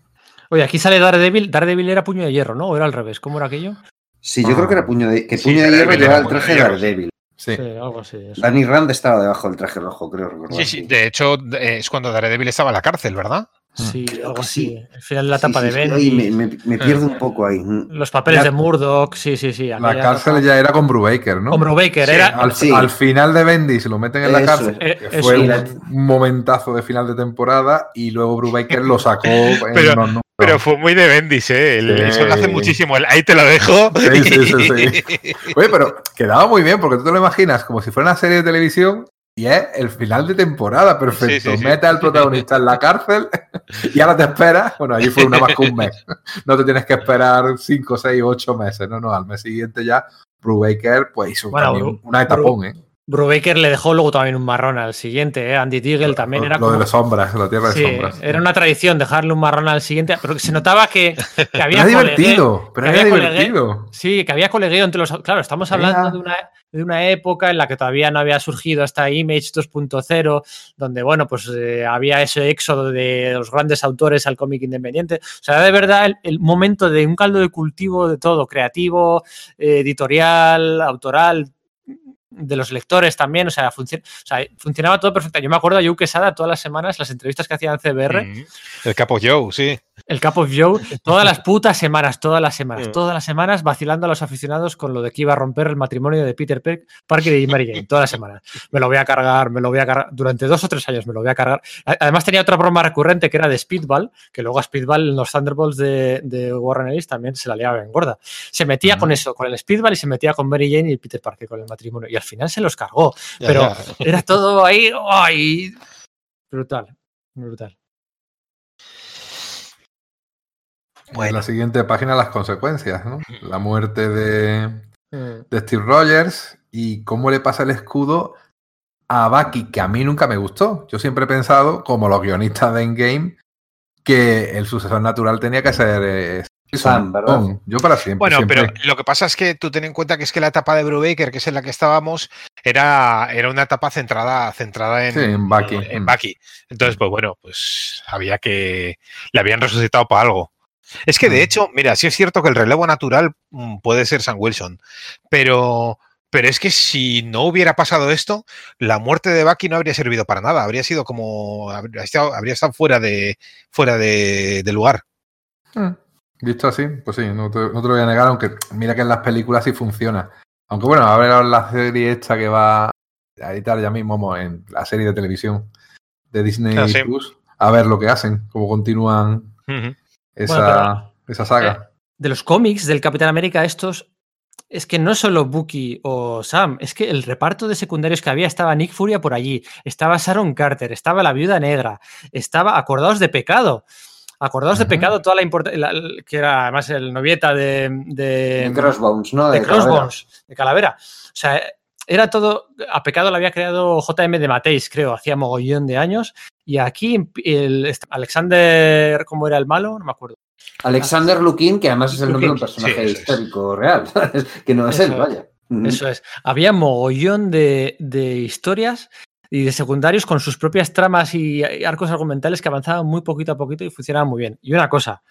Oye, aquí sale Daredevil. Daredevil era puño de hierro, ¿no? ¿O era al revés? ¿Cómo era aquello?
Sí, yo creo que era puño de, que
Sí,
puño de hierro llevaba
era
el traje de Daredevil.
Sí.
Sí, algo así. eso.
Danny Rand estaba debajo del traje rojo, creo recordar.
Sí, sí. De hecho, eh, es cuando Daredevil estaba en la cárcel, ¿verdad?
Sí,
Creo
algo
que
así.
sí.
Al final de la
sí,
de
sí.
Ben.
Ay, me, me- me pierdo un poco ahí.
Los papeles
Ya-
de Murdoch, sí, sí, sí.
La cárcel ya era con Brubaker, ¿no?
Hombro Baker,
Sí,
era.
Al,
Sí.
al final de Bendy se lo meten en la cárcel, que
Eh,
fue un, momentazo de final de temporada y luego Brubaker lo sacó en
Pero-
unos números.
Pero fue muy de Bendis, ¿eh? El-
Sí.
Eso lo hace muchísimo. El, ahí te lo dejo.
Sí, sí, sí, sí. Oye, pero quedaba muy bien porque tú te lo imaginas como si fuera una serie de televisión y es el final de temporada, perfecto.
Sí, sí, sí.
Mete al protagonista en la cárcel y ahora te esperas. Bueno, allí fue una más que un mes. No te tienes que esperar 5, 6, 8 meses. No, no, al mes siguiente ya Brubaker pues hizo
Bueno,
una etapón, ¿eh?
Brubaker le dejó luego también un marrón al siguiente, ¿eh? Andy Deagle también era
lo
como.
de las sombras, la tierra de
Sí,
sombras.
era una tradición dejarle un marrón al siguiente, pero que se notaba que, que había
Era divertido, pero era
había
divertido.
Sí, que había colegueo entre los. Claro, estamos hablando
Era-
de una, de una época en la que todavía no había surgido esta Image 2.0, donde, bueno, pues eh, había ese éxodo de los grandes autores al cómic independiente. O sea, de verdad el, el momento de un caldo de cultivo de todo, creativo, eh, editorial, autoral de los lectores también, o sea, o sea, funcionaba todo perfecto. Yo me acuerdo a Joe Quesada todas las semanas, las entrevistas que hacía en CBR,
Mm. El capo Joe, sí.
el Cap of Joe, todas las putas semanas, todas las semanas, todas las semanas vacilando a los aficionados con lo de que iba a romper el matrimonio de Peter Pe- Parker y Mary Jane, todas las semanas. Me lo voy a cargar, me lo voy a cargar, durante dos o tres años me lo voy a cargar. Además tenía otra broma recurrente que era de Speedball, que luego a Speedball en los Thunderbolts de, de Warren Ellis también se la liaba en gorda. Se metía
Mm.
con eso, con el Speedball y se metía con Mary Jane y Peter Parker con el matrimonio. Y al final se los cargó,
Ya,
pero
ya.
era todo ahí, ¡ay! brutal, brutal.
En la siguiente página las consecuencias, ¿no? La muerte de,
Mm.
de Steve Rogers y cómo le pasa el escudo a Bucky, que a mí nunca me gustó. Yo siempre he pensado, como los guionistas de Endgame, que el sucesor natural tenía que ser eh,
Sam, ¿verdad?
Tom. Yo para siempre.
Bueno,
siempre.
pero lo que pasa es que tú ten en cuenta que es que la etapa de Brubaker, que es en la que estábamos, era, era una etapa centrada, centrada en,
Sí, en Bucky.
en. Bucky. Entonces, pues bueno, pues había que. Le habían resucitado para algo. Es que de
Mm.
hecho, mira, sí es cierto que el relevo natural mm, puede ser Sam Wilson, pero. Pero es que si no hubiera pasado esto, la muerte de Bucky no habría servido para nada. Habría sido como. Habría estado, habría estado fuera de. fuera de, de lugar.
Mm. Visto así, pues sí, no te, no te lo voy a negar, aunque mira que en las películas sí funciona. Aunque bueno, a ver ahora la serie esta que va a editar ya mismo mo- en la serie de televisión de Disney
Ah, sí.
Plus, a ver lo que hacen, cómo continúan esa,
Bueno,
esa saga.
de los cómics del Capitán América, estos es que no solo Bucky o Sam, es que el reparto de secundarios que había estaba Nick Furia por allí, estaba Sharon Carter, estaba la Viuda Negra, estaba Acordados de Pecado. Acordados de. Pecado, toda la importancia, que era además el novieta de, de,
De Crossbones, ¿no?
de
Calavera.
Crossbones, de Calavera. O sea, era todo. A Pecado lo había creado JM de Mateis, creo, hacía mogollón de años. Y aquí el, Alexander, ¿cómo era el malo? No me acuerdo.
Alexander Lukin, que además es el nombre de un personaje
sí, eso es.
histórico real, ¿sabes? que no es
Eso
él,
es.
vaya.
Eso es. Había mogollón de, de historias y de secundarios con sus propias tramas y arcos argumentales que avanzaban muy poquito a poquito y funcionaban muy bien. Y una cosa,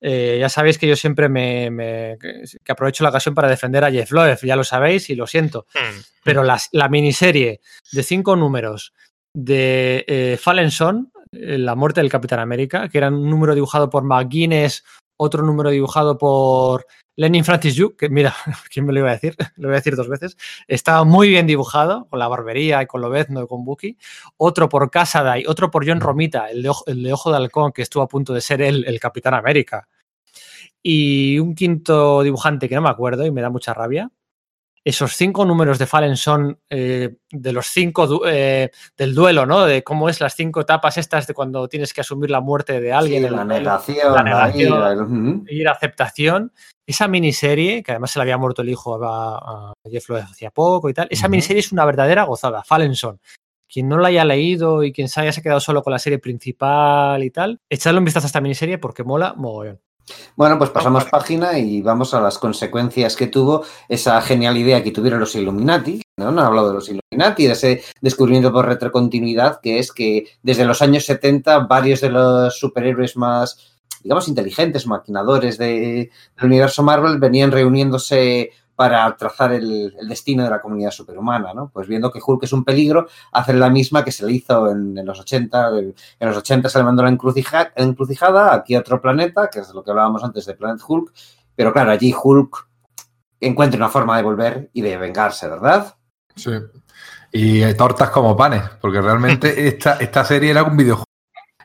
eh, ya sabéis que yo siempre me, me- que aprovecho la ocasión para defender a Jeff Loeb, ya lo sabéis y lo siento.
Mm.
Pero la miniserie de cinco números de eh, Fallen Son, eh, La muerte del Capitán América, que era un número dibujado por McGuinness, otro número dibujado por Lenin Francis Yu, que mira, ¿quién me lo iba a decir? Lo voy a decir dos veces. Estaba muy bien dibujado, con la barbería y con Lobezno y con Buki. Otro por Casaday, otro por John Romita, el de, Ojo, de Halcón, que estuvo a punto de ser el Capitán América. Y un quinto dibujante que no me acuerdo y me da mucha rabia. Esos cinco números de Fallen son eh, de los cinco du- eh, del duelo, ¿no? De cómo es las cinco etapas estas de cuando tienes que asumir la muerte de alguien.
Sí,
en el
la negación,
la
la
negación.
ira, el- ujú.
y la aceptación. Esa miniserie, que además se le había muerto el hijo a, a Jeff Loeb hacía poco y tal, esa miniserie es una verdadera gozada, Fallen Son. Quien no la haya leído y quien se haya quedado solo con la serie principal y tal, echadle un vistazo a esta miniserie porque mola mogollón.
Bueno, pues pasamos página y vamos a las consecuencias que tuvo esa genial idea que tuvieron los Illuminati. No, no he hablado de los Illuminati, de ese descubrimiento por retrocontinuidad, que es que desde los años 70 varios de los superhéroes más, digamos, inteligentes, maquinadores de- del universo Marvel venían reuniéndose para trazar el, el destino de la comunidad superhumana, ¿no? Pues viendo que Hulk es un peligro, hacen la misma que se le hizo en, en los 80, en los 80 se le mandó la encrucija- encrucijada, aquí a otro planeta, que es lo que hablábamos antes de Planet Hulk, pero claro, allí Hulk encuentra una forma de volver y de vengarse, ¿verdad?
Sí. Y eh, tortas como panes, porque realmente esta, esta serie era un videojuego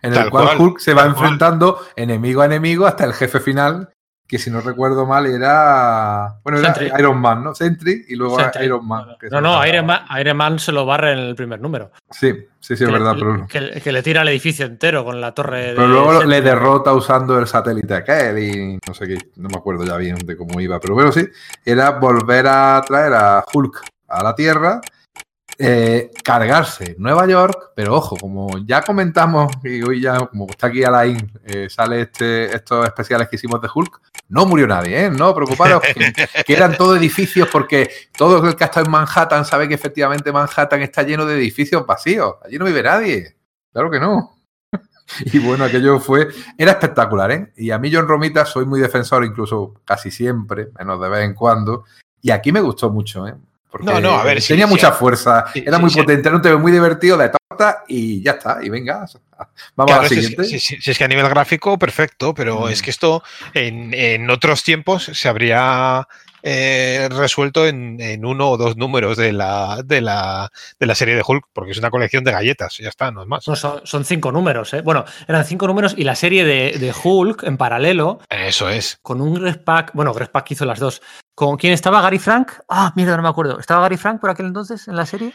en el cual,
cual,
Hulk se va
cual.
enfrentando enemigo a enemigo hasta el jefe final, que si no recuerdo mal era. Bueno, era
Sentry.
Iron Man, ¿no? Sentry y luego
Sentry.
Iron Man.
No, no. Iron Man, Iron Man se lo barre en el primer número.
Sí, sí, sí, es verdad,
le,
pero,
que, que le tira al edificio entero con la torre
pero
de
luego
Sentry.
le derrota usando el satélite aquel y no sé qué, no me acuerdo ya bien de cómo iba, pero bueno, sí, era volver a traer a Hulk a la Tierra eh, cargarse Nueva York, pero ojo, como ya comentamos, y hoy ya, como está aquí Alain, eh, sale este, estos especiales que hicimos de Hulk, no murió nadie, ¿eh? No preocuparos, que, que eran todos edificios, porque todo el que ha estado en Manhattan sabe que efectivamente Manhattan está lleno de edificios vacíos, allí no vive nadie, claro que no. Y bueno, aquello fue, era espectacular, ¿eh? Y a mí John Romita soy muy defensor, incluso casi siempre, menos de vez en cuando, y aquí me gustó mucho, ¿eh? Porque
No, no, a ver,
tenía
sí,
mucha
sí.
fuerza,
Sí,
era muy potente, era un TV muy divertido de torta y ya está, y venga, vamos
Claro,
a la
si es,
siguiente.
si- si- si es que a nivel gráfico, perfecto, pero
Mm.
es que esto en, en otros tiempos se habría eh, resuelto en, en uno o dos números de la, de, la, de la serie de Hulk, porque es una colección de galletas, ya está, no es más.
No, son, son cinco números, ¿eh? Bueno, eran cinco números y la serie de, de Hulk en paralelo
Eso es.
con un Greg Pak, bueno, Greg Pak hizo las dos. ¿Con quién estaba Gary Frank? Ah, mira, no me acuerdo. ¿Estaba Gary Frank por aquel entonces en la serie?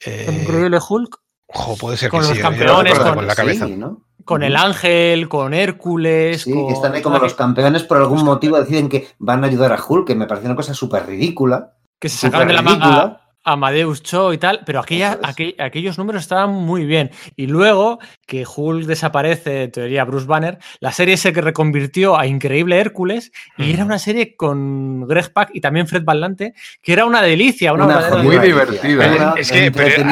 ¿El
Eh,
increíble Hulk?
ojo, puede ser
con
que
los
sí, no
campeones,
recuerdo
con-
con la cabeza.
Sí, ¿no?
Con el ángel, con Hércules.
Sí,
con...
están ahí como los campeones por algún motivo deciden que van a ayudar a Hulk, que me parece una cosa súper ridícula.
que se sacaron de la manga Amadeus Cho y tal, pero aquella, aquellos números estaban muy bien. Y luego que Hulk desaparece, en teoría Bruce Banner, la serie se que reconvirtió a Increíble Hércules y era
Ujú.
una serie con Greg Pak y también Fred Van Lante, que era una delicia, una,
Una
Muy divertida, ¿eh?
Es que, pero.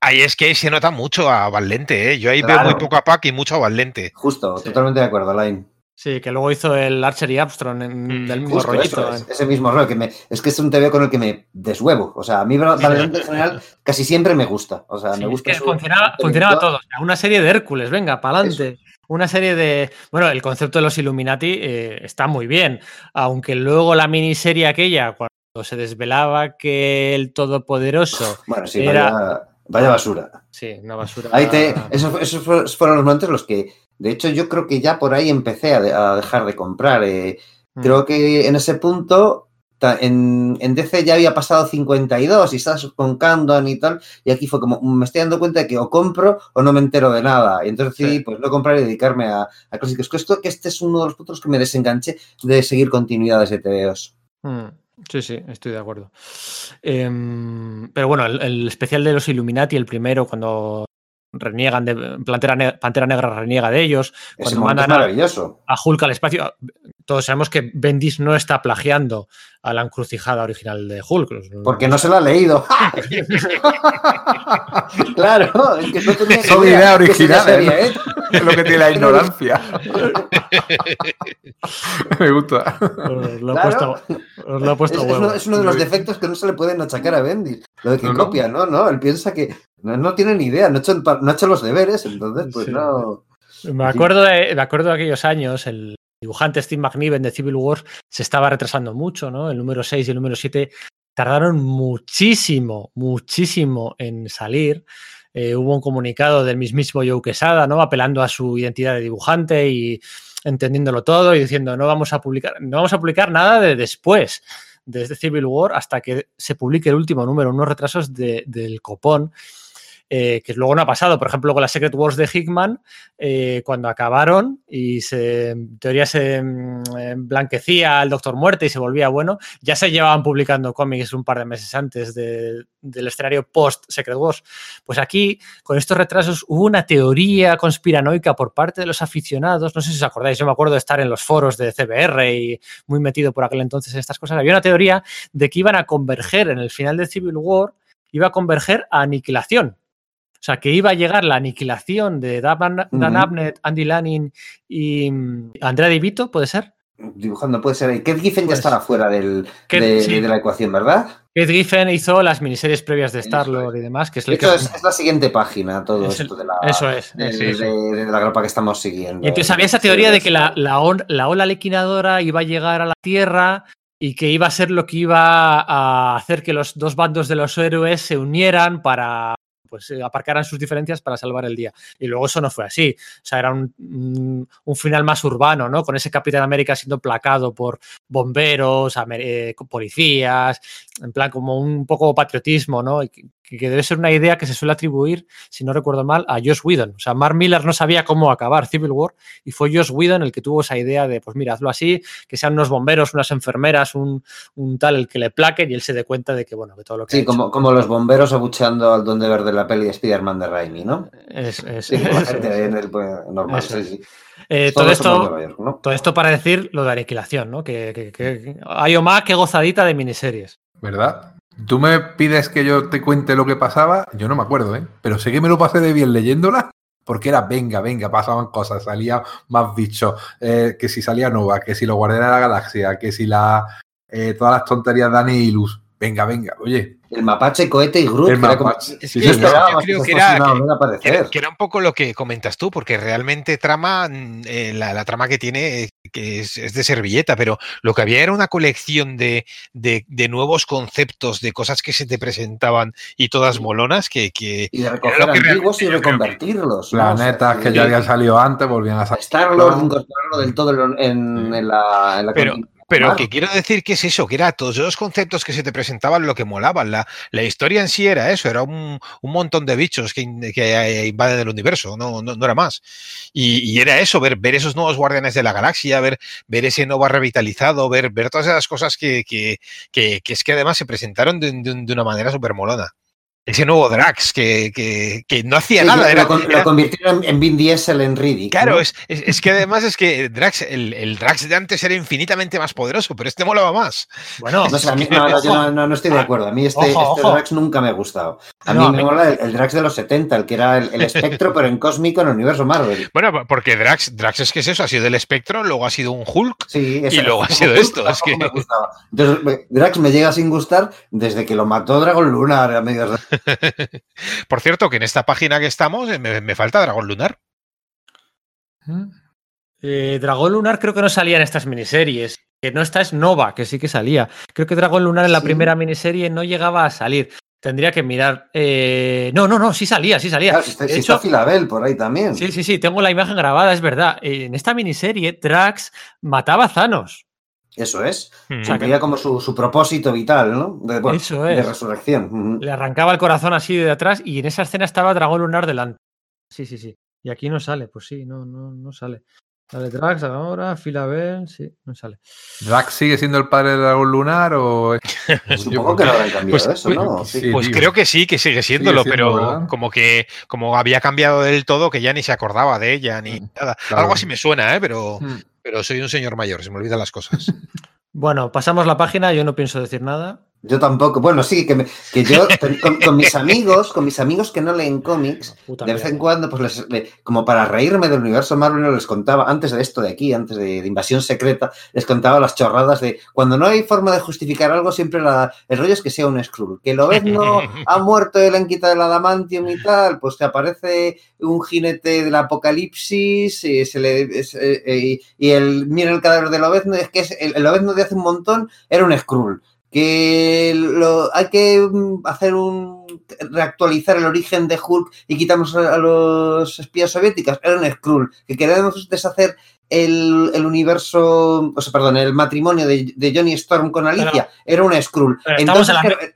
Ahí es que se nota mucho a Valente, ¿eh? Yo ahí veo muy poco a Pac y mucho a Valente.
Justo,
Sí.
totalmente de acuerdo, Line.
Sí, que luego hizo el Archer y Armstrong en,
Mm,
del mismo rollito.
eso, es, ese mismo rollo. Que me, es que es un TV con el que me deshuevo. O sea, a mí en general casi siempre me gusta. O sea,
Sí,
me
es
gusta
que
su-
funcionaba, todo. O sea, Una serie de Hércules, venga, para adelante. Una serie de. Bueno, el concepto de los Illuminati eh, está muy bien. Aunque luego la miniserie aquella, cuando se desvelaba que el Todopoderoso.
Bueno, sí,
Era-
vaya, vaya basura.
Sí, una basura.
Ahí te, esos, esos fue- fueron los momentos en los que, de hecho, yo creo que ya por ahí empecé a, de- a dejar de comprar. eh.
Mm.
Creo que en ese punto, en, en DC ya había pasado 52 y estás con Candon y tal, y aquí fue como, me estoy dando cuenta de que o compro o no me entero de nada. Y entonces decidí,
Sí.
pues, no comprar y dedicarme a, a clásicos. Que esto, que este es uno de los puntos que me desenganché de seguir continuidades de TVOs.
Mm, Sí, sí, estoy de acuerdo. Em, pero bueno, el, el especial de los Illuminati, el primero, cuando reniegan de. Pantera, Ne- Pantera Negra reniega de ellos,
Ese
cuando mandan a,
maravilloso.
a Hulk al espacio. Todos sabemos que Bendis no está plagiando a la encrucijada original de Hulk.
Porque no se lo ha leído. claro, es que no tenía
Son
que sería
originales,
serie, ¿eh?
Es lo que tiene la ignorancia. Me gusta.
Os lo he
Claro.
puesto, os lo he puesto
Es, uno, es uno de los defectos que no se le pueden achacar a Bendis. Lo de que
No, no.
copia, no, no. Él piensa que no, no tiene ni idea, no ha, hecho, no hecho los deberes, entonces, pues
Sí.
no.
Me acuerdo, de, me acuerdo de aquellos años, el dibujante Steve McNiven de Civil War se estaba retrasando mucho, ¿no? El número 6 y el número 7 tardaron muchísimo, muchísimo en salir. Eh, hubo un comunicado del mismísimo Joe Quesada, ¿no? Apelando a su identidad de dibujante y entendiéndolo todo y diciendo no vamos a publicar, no vamos a publicar nada de después desde Civil War hasta que se publique el último número, unos retrasos de- del copón, eh, que luego no ha pasado. Por ejemplo, con la Secret Wars de Hickman, eh, cuando acabaron y se, en teoría se mm, blanquecía el Doctor Muerte y se volvía bueno, ya se llevaban publicando cómics un par de meses antes de- del escenario post Secret Wars. Pues aquí, con estos retrasos, hubo una teoría conspiranoica por parte de los aficionados. No sé si os acordáis, yo me acuerdo de estar en los foros de CBR y muy metido por aquel entonces en estas cosas. Había una teoría de que iban a converger en el final de Civil War, iba a converger a aniquilación. O sea, que iba a llegar la aniquilación de Dan. Abnett, Andy Lanning y mm, Andrea Di Vito, ¿puede ser?
Dibujando puede ser. Keith Giffen ya
Pues-
estará fuera del, de,
sí.
de la ecuación, ¿verdad?
Keith Giffen hizo las miniseries previas de Star-Lord y demás, que es el que...
es, es la siguiente página, todo
Es el-
esto de la,
Eso es.
de, la grapa que estamos siguiendo.
Y entonces había esa teoría de que la, la, on- la ola liquidadora iba a llegar a la Tierra y que iba a ser lo que iba a hacer que los dos bandos de los héroes se unieran para pues eh, aparcaran sus diferencias para salvar el día. Y luego eso no fue así. O sea, era un, un- un final más urbano, ¿no? Con ese Capitán América siendo placado por bomberos, eh, policías, en plan como un poco patriotismo, ¿no? Y que, que debe ser una idea que se suele atribuir, si no recuerdo mal, a Josh Whedon. O sea, Mark Miller no sabía cómo acabar Civil War y fue Josh Whedon el que tuvo esa idea de, pues mira, hazlo así, que sean unos bomberos, unas enfermeras, un, un tal el que le plaque y él se dé cuenta de que, bueno, que todo lo que ha
Sí,
hecho
como, como los bomberos abucheando al don de ver de la peli de Spider-Man de Raimi, ¿no?
es, es-
Sí,
es.
en el normal.
Eso
sí, sí.
Eh,
Todo
esto... Todo esto para decir lo de aniquilación, ¿no? Que, que, que, hay o más que gozadita de miniseries.
¿Verdad? Tú me pides que yo te cuente lo que pasaba, yo no me acuerdo, ¿eh? Pero sé que me lo pasé de bien leyéndola, porque era venga, venga, pasaban cosas, salía más bichos, eh, que si salía Nova, que si los Guardianes de la Galaxia, que si la, eh, todas las tonterías de Dani y Luz. Venga, venga, oye.
El mapache, cohete y Groot.
El
que era como-.
Es
Sí,
que
Yo
creo que era,
no
que- era, era un poco lo que comentas tú, porque realmente trama, eh, la, la trama que tiene, eh, que es, es de servilleta, pero lo que había era una colección de, de- de nuevos conceptos, de cosas que se te presentaban y todas molonas, que, que
Y de recoger
lo que
antiguos y reconvertirlos. ¿no?
Planetas que ya habían salido antes volvían a salir.
Star-Lord, incorporarlo del todo en, en- en la, en la
Pero-
continu-
Pero
Claro.
que quiero decir que es eso, que era todos esos conceptos que se te presentaban lo que molaban. La, la historia en sí era eso, era un, un montón de bichos que, que invaden el universo, no, no, no era más. Y, y era eso, ver, ver esos nuevos guardianes de la galaxia, ver, ver ese Nova revitalizado, ver, ver todas esas cosas que, que, que, que es que además se presentaron de, de- de una manera súper molona. Ese nuevo Drax que, que, que no hacía
Sí,
nada.
lo,
Era,
lo convirtieron en, Vin Diesel en Riddick.
Claro,
¿no?
es, es, es que además es que Drax, el, el Drax de antes era infinitamente más poderoso, pero este molaba más.
Bueno,
No, sé, a mí- no, no, yo no, no- no estoy de acuerdo. A mí este,
Ojo,
este
ojo.
Drax nunca me ha gustado. A
No,
mí me
mí-
mola el, el Drax de los 70, el que era el, el espectro, pero en cósmico en el universo Marvel.
Bueno, porque Drax, Drax es que es eso, ha sido del espectro, luego ha sido un Hulk.
Sí,
Y luego ha sido esto, es que-
me gustaba. Entonces, Drax me llega sin gustar desde que lo mató Dragon Lunar a medios de...
Por cierto, que en esta página que estamos eh, me, me falta Dragón Lunar.
eh, Dragón Lunar creo que no salía en estas miniseries. Que no está es Nova, que sí que salía. Creo que Dragón Lunar en la
Sí.
primera miniserie no llegaba a salir. Tendría que mirar. Eh, no, no, no, sí salía, sí salía.
Claro, si está,
De
si
hecho,
está Filabel por ahí también.
Sí, sí, sí, tengo la imagen grabada, es verdad. En esta miniserie, Drax mataba a Thanos.
Eso es.
Mm.
sea, que-
Cumplía como su, su propósito vital, ¿no? De, bueno,
Eso
de
es.
resurrección. Ujú.
Le arrancaba el corazón así de atrás y en esa escena estaba Dragón Lunar delante. Sí, sí, sí. Y aquí no sale, pues sí, no, no, no sale. Sale Drax ahora, Filabel, sí, no sale.
¿Drax sigue siendo el padre de Dragón Lunar o.?
Supongo que no habrán cambiado
Pues-
eso,
pues-
¿no?
sí.
Pues
tío.
creo que sí, que sigue siéndolo,
Sigue siendo,
pero
¿verdad?
como que como había cambiado del todo, que ya ni se acordaba de ella ni
Mm,
nada.
claro.
Algo así me suena, ¿eh? pero,
Hmm.
pero soy un señor mayor, se me olvidan las cosas.
Bueno, pasamos la página, yo no pienso decir nada.
Yo tampoco. Bueno, sí, que, me- que yo con, con mis amigos, con mis amigos que no leen cómics,
Puta
de vez
mierda.
en cuando, pues les, le- como para reírme del universo Marvel, les contaba, antes de esto de aquí, antes de, de Invasión Secreta, les contaba las chorradas de cuando no hay forma de justificar algo, siempre la- el rollo es que sea un Skrull. Que lo ves, no ha muerto y le han quitado el adamantium y tal, pues te aparece un jinete del apocalipsis y, se le, es- eh, eh, y el mira el cadáver de Lobezno, es que es, el, el Lobezno de hace un montón era un Skrull que lo, hay que mm, hacer un reactualizar el origen de Hulk y quitamos a, a los espías soviéticos, era un Skrull, que queremos deshacer el, el universo, o sea, perdón, el matrimonio de, de Johnny Storm con Alicia, era un Skrull.
Estamos,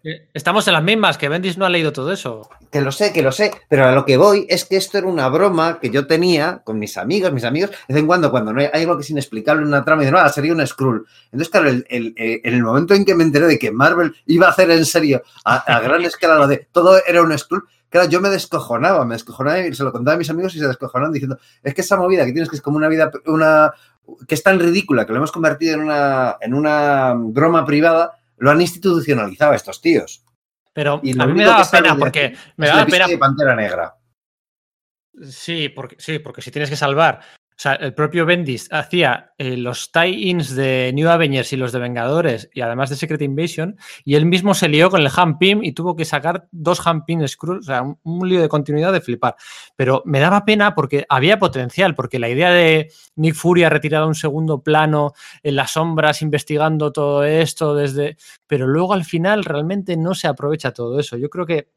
eh, estamos en las mismas, que Bendis no ha leído todo eso.
que lo sé, que lo sé, pero a lo que voy es que esto era una broma que yo tenía con mis amigos, mis amigos, de vez en cuando, cuando no hay, hay algo que es inexplicable en una trama, y dicen, ah, sería un Skrull. Entonces, claro, el- el- eh, en el momento en que me enteré de que Marvel iba a hacer en serio, a, a gran escala, lo de todo era un Skrull, claro, yo me descojonaba, me descojonaba y se lo contaba a mis amigos y se descojonaban diciendo, es que esa movida que tienes que es como una vida, una que es tan ridícula que lo hemos convertido en una, en una broma privada, lo han institucionalizado estos tíos.
Pero
Y
a mí me daba pena porque me daba pena
de Pantera Negra.
Sí, porque, sí, porque si tienes que salvar. O sea, el propio Bendis hacía eh, los tie-ins de New Avengers y los de Vengadores, y además de Secret Invasion, y él mismo se lió con el Pym y tuvo que sacar dos Pym Screws, o sea, un, lío de continuidad de flipar. Pero me daba pena porque había potencial, porque la idea de Nick Fury ha retirado un segundo plano en las sombras investigando todo esto desde. Pero luego al final realmente no se aprovecha todo eso. Yo creo que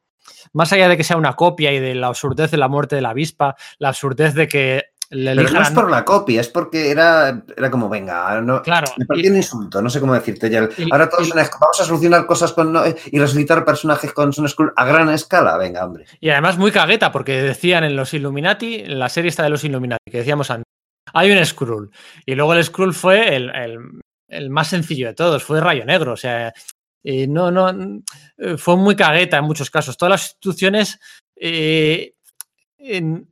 más allá de que sea una copia y de la absurdez de la muerte de la avispa, la absurdez de que le
Pero no es por la copia, es porque era, era como, venga, no,
Claro,
me pareció un insulto, no sé cómo decirte ya. Ahora todos son- vamos a solucionar cosas con no- y resucitar personajes con Son Skull a gran escala. Venga, hombre.
Y además muy cagueta, porque decían en los Illuminati, en la serie esta de los Illuminati, que decíamos antes, hay un Skrull. Y luego el Skrull fue el, el- el más sencillo de todos, fue Rayo Negro. O sea, eh, no, no, eh, fue muy cagueta en muchos casos. Todas las instituciones eh,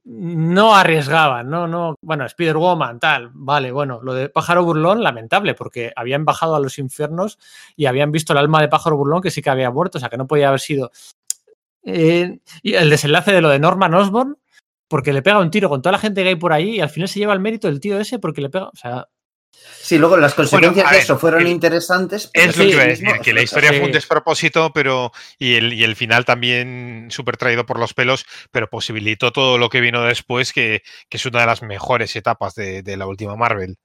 no arriesgaban, no, no, bueno, Spider-Woman, tal, vale, bueno, lo de Pájaro Burlón, lamentable, porque habían bajado a los infiernos y habían visto el alma de Pájaro Burlón que sí que había muerto, o sea, que no podía haber sido eh, y el desenlace de lo de Norman Osborn, porque le pega un tiro con toda la gente que hay por ahí y al final se lleva el mérito del tío ese porque le pega. O sea,
Sí, luego las consecuencias de
ver,
eso fueron
el-
interesantes. pero
Es lo
Sí,
que iba a decir, que la historia fue un despropósito, pero y el, y el final también súper traído por los pelos, pero posibilitó todo lo que vino después, que, que es una de las mejores etapas de, de la última Marvel.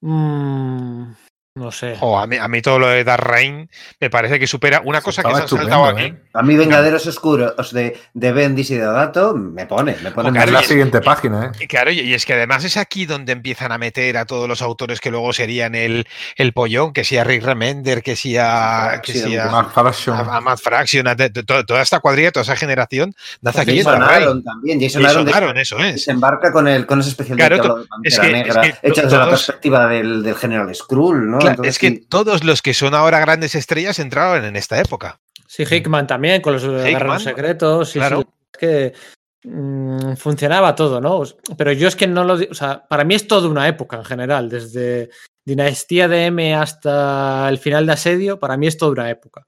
mm, no sé.
Jo, a, mí, a mí todo lo de Dark Reign me parece que supera una cosa que se han
Estaba
saltado
estupendo,
aquí.
¿eh?
A mí Vengaderos Oscuros de, de Bendis y de Dato me pone, me pone muy
la
y-
siguiente página, ¿eh?
Y Claro, y es que además es aquí donde empiezan a meter a todos los autores que luego serían el, el pollón, que sea Rick Remender, que sea, que sea
Mark Fraction.
a, a Matt Fraction, a to- toda esta cuadrilla, toda esa generación, nace aquí en
Jason. Aaron también. Jason,
Jason
Aaron, de-
Aaron, eso es.
se embarca con el con ese especial
Claro,
de de Pantera
es que-
Negra,
es que to-
desde la perspectiva del, del general Skrull, ¿no?
Claro,
Entonces,
es que
sí.
todos los que son ahora grandes estrellas entraron en esta época.
Sí, Hickman también, con los guerreros secretos. Sí,
claro.
sí, es que mm, funcionaba todo, ¿no? Pero yo es que no lo. O sea, para mí es toda una época en general, desde Dinastía de M hasta el final de Asedio, para mí es toda una época.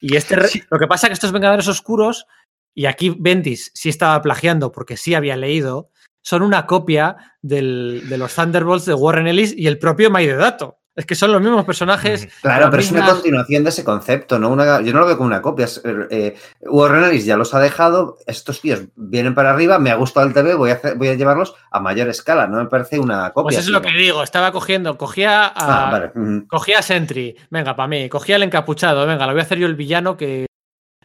Y este. Lo que pasa es que estos Vengadores Oscuros, y aquí Bendis sí estaba plagiando porque sí había leído, son una copia del- de los Thunderbolts de Warren Ellis y el propio Maidedato. Es que son los mismos personajes.
Claro, pero es una continuación de ese concepto, ¿no? Una, yo no lo veo como una copia. es, eh, Warren ya los ha dejado, estos tíos vienen para arriba, me ha gustado el TV, voy a, hacer- voy a llevarlos a mayor escala, no me parece una copia.
Pues eso es lo que digo, estaba cogiendo, cogía a,
Ah, vale.
cogía a Sentry, venga, para mí, cogía al encapuchado, venga, lo voy a hacer yo el villano que,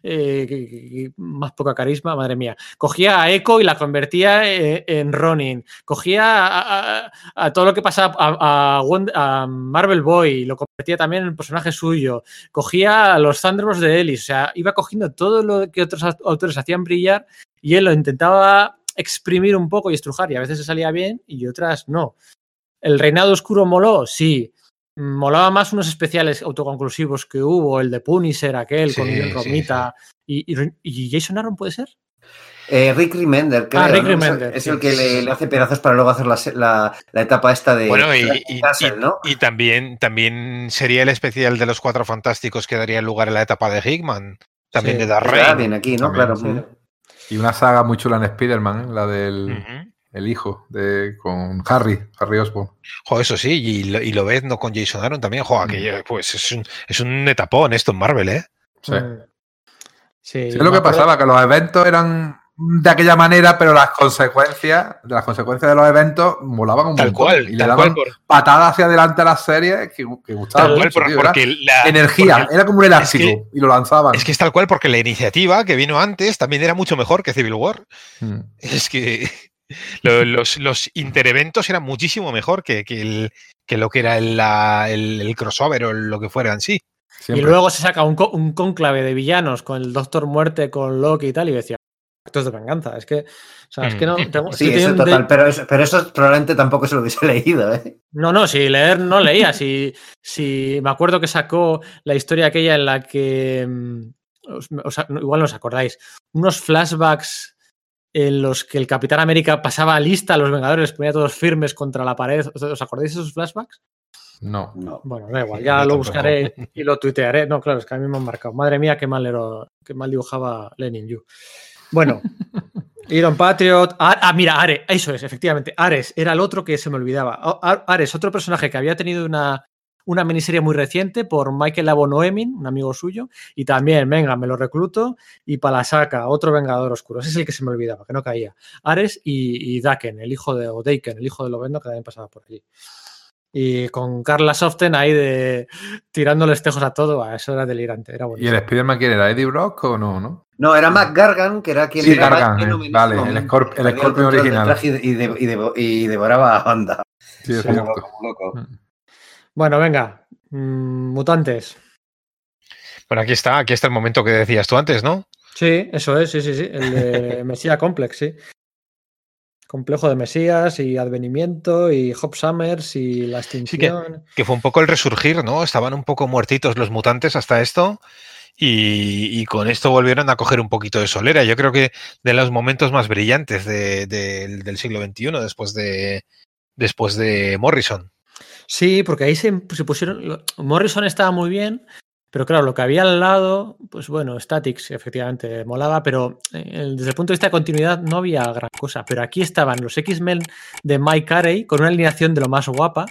eh, más poca carisma, madre mía. Cogía a Echo y la convertía eh, en Ronin. Cogía a, todo lo que pasaba a, Marvel Boy y lo convertía también en personaje suyo. Cogía a los Thunderbolts de Ellis, o sea, iba cogiendo todo lo que otros autores hacían brillar y él lo intentaba exprimir un poco y estrujar y a veces se salía bien y otras no. ¿El reinado oscuro moló? Sí. Molaba más unos especiales autoconclusivos que hubo, el de Punisher, aquel con
sí,
Romita. Y, y- y Jason Aaron puede ser?
Eh, Rick Remender, creo,
Ah, Rick
¿no?
Remender,
Es
sí.
el que le, le hace pedazos para luego hacer la, la- la etapa esta de
Bueno, y, y-
Castle,
y-
¿no?
y también, también sería el especial de los cuatro fantásticos que daría lugar en la etapa de Hickman. También
Sí.
de Dark
Es
Reign.
verdad, viene aquí, ¿no?
También,
claro.
sí.
Y una saga muy chula en Spider-Man, ¿eh? la del. El hijo, de, con Harry, Harry Osborn.
Jo, eso sí, y lo, y lo ves no con Jason Aaron también. Jo, que pues es un, es un etapón esto en Marvel, ¿eh?
Sí.
Mm. Sí,
Sí, es lo que
acuerdo-
pasaba, que los eventos eran de aquella manera, pero las consecuencias, las consecuencias de los eventos molaban un
Tal
montón.
cual,
y le
tal
daban
cual, por-
patadas hacia adelante a las series que, que gustaban
tal cual,
mucho,
por-
tío, era
porque la,
energía,
porque-
era como un elástico
es
y lo lanzaban.
es que es tal cual porque la iniciativa que vino antes también era mucho mejor que Civil War.
Mm.
Es que los, los intereventos eran muchísimo mejor que, que el- que lo que era el, la- el- el crossover o lo que fuera en sí.
Y luego se saca un, un cónclave de villanos con el Doctor Muerte, con Loki y tal, y decía, actos de venganza. Es que, o sea, es que no. tengo-
Sí, eso total, pero eso, pero eso probablemente tampoco se lo hubiese leído, ¿eh?
No, no, si leer no leía. Si, si me acuerdo que sacó la historia aquella en la que. mm, os- os- no, igual no os acordáis. Unos flashbacks en los que el Capitán América pasaba lista a los Vengadores, les ponía todos firmes contra la pared. ¿Os, acordáis de esos flashbacks?
No.
No.
Bueno, da igual, ya lo
tampoco.
buscaré y lo tuitearé. No, claro, es que a mí me han marcado. Madre mía, qué mal, era, qué mal dibujaba Lenin Yu. Bueno, Iron Patriot. Ah, ah, mira, Ares, eso es, efectivamente. Ares era el otro que se me olvidaba. Ares, otro personaje que había tenido una, una miniserie muy reciente por Michael Abonoemin, un amigo suyo, y también, venga, me lo recluto, y Palasaka, otro Vengador Oscuro. Ese es el que se me olvidaba, que no caía. Ares y, y Daken, el hijo de, o Daken, el hijo de Lovendo, que también pasaba por allí. Y con Carla Soften ahí de tirándoles tejos a todo, ah, eso era delirante, era
¿Y
bonito.
el Spider-Man quién era? ¿Eddie Brock o no? no?
No, era Mac Gargan, que era quien
Sí,
era
Gargan, eh, vale, el Scorp- el Scorpion original.
Y, de- y de- y devoraba a Wanda.
Sí, es
Como
cierto.
loco, como loco.
Bueno, venga, mm, mutantes.
Bueno, aquí está, aquí está el momento que decías tú antes, ¿no?
Sí, eso es, sí, sí, sí. El de Mesías Complex, sí. Complejo de Mesías y Advenimiento y Hop Summers y la extinción.
Que fue un poco el resurgir, ¿no? Estaban un poco muertitos los mutantes hasta esto. Y, y con esto volvieron a coger un poquito de solera. Yo creo que de los momentos más brillantes de- de- del siglo XXI, después de, después de Morrison.
Sí, porque ahí se, pusieron. Morrison estaba muy bien, pero claro, lo que había al lado, pues bueno, Statics efectivamente molaba, pero eh, desde el punto de vista de continuidad no había gran cosa. Pero aquí estaban los X-Men de Mike Carey con una alineación de lo más guapa.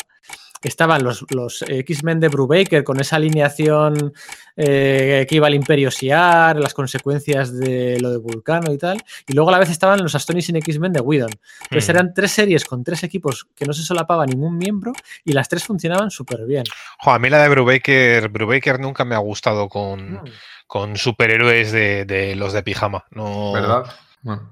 Estaban los, los X-Men de Brubaker con esa alineación eh, que iba al Imperio Siar, las consecuencias de lo de Vulcano y tal. Y luego a la vez estaban los Astonishing X-Men de Whedon. Entonces
Mm.
eran tres series con tres equipos que no se solapaba ningún miembro y las tres funcionaban súper bien.
Jo, a mí la de Brubaker, Brubaker nunca me ha gustado con, con superhéroes de, de los de pijama. No,
¿Verdad? Bueno,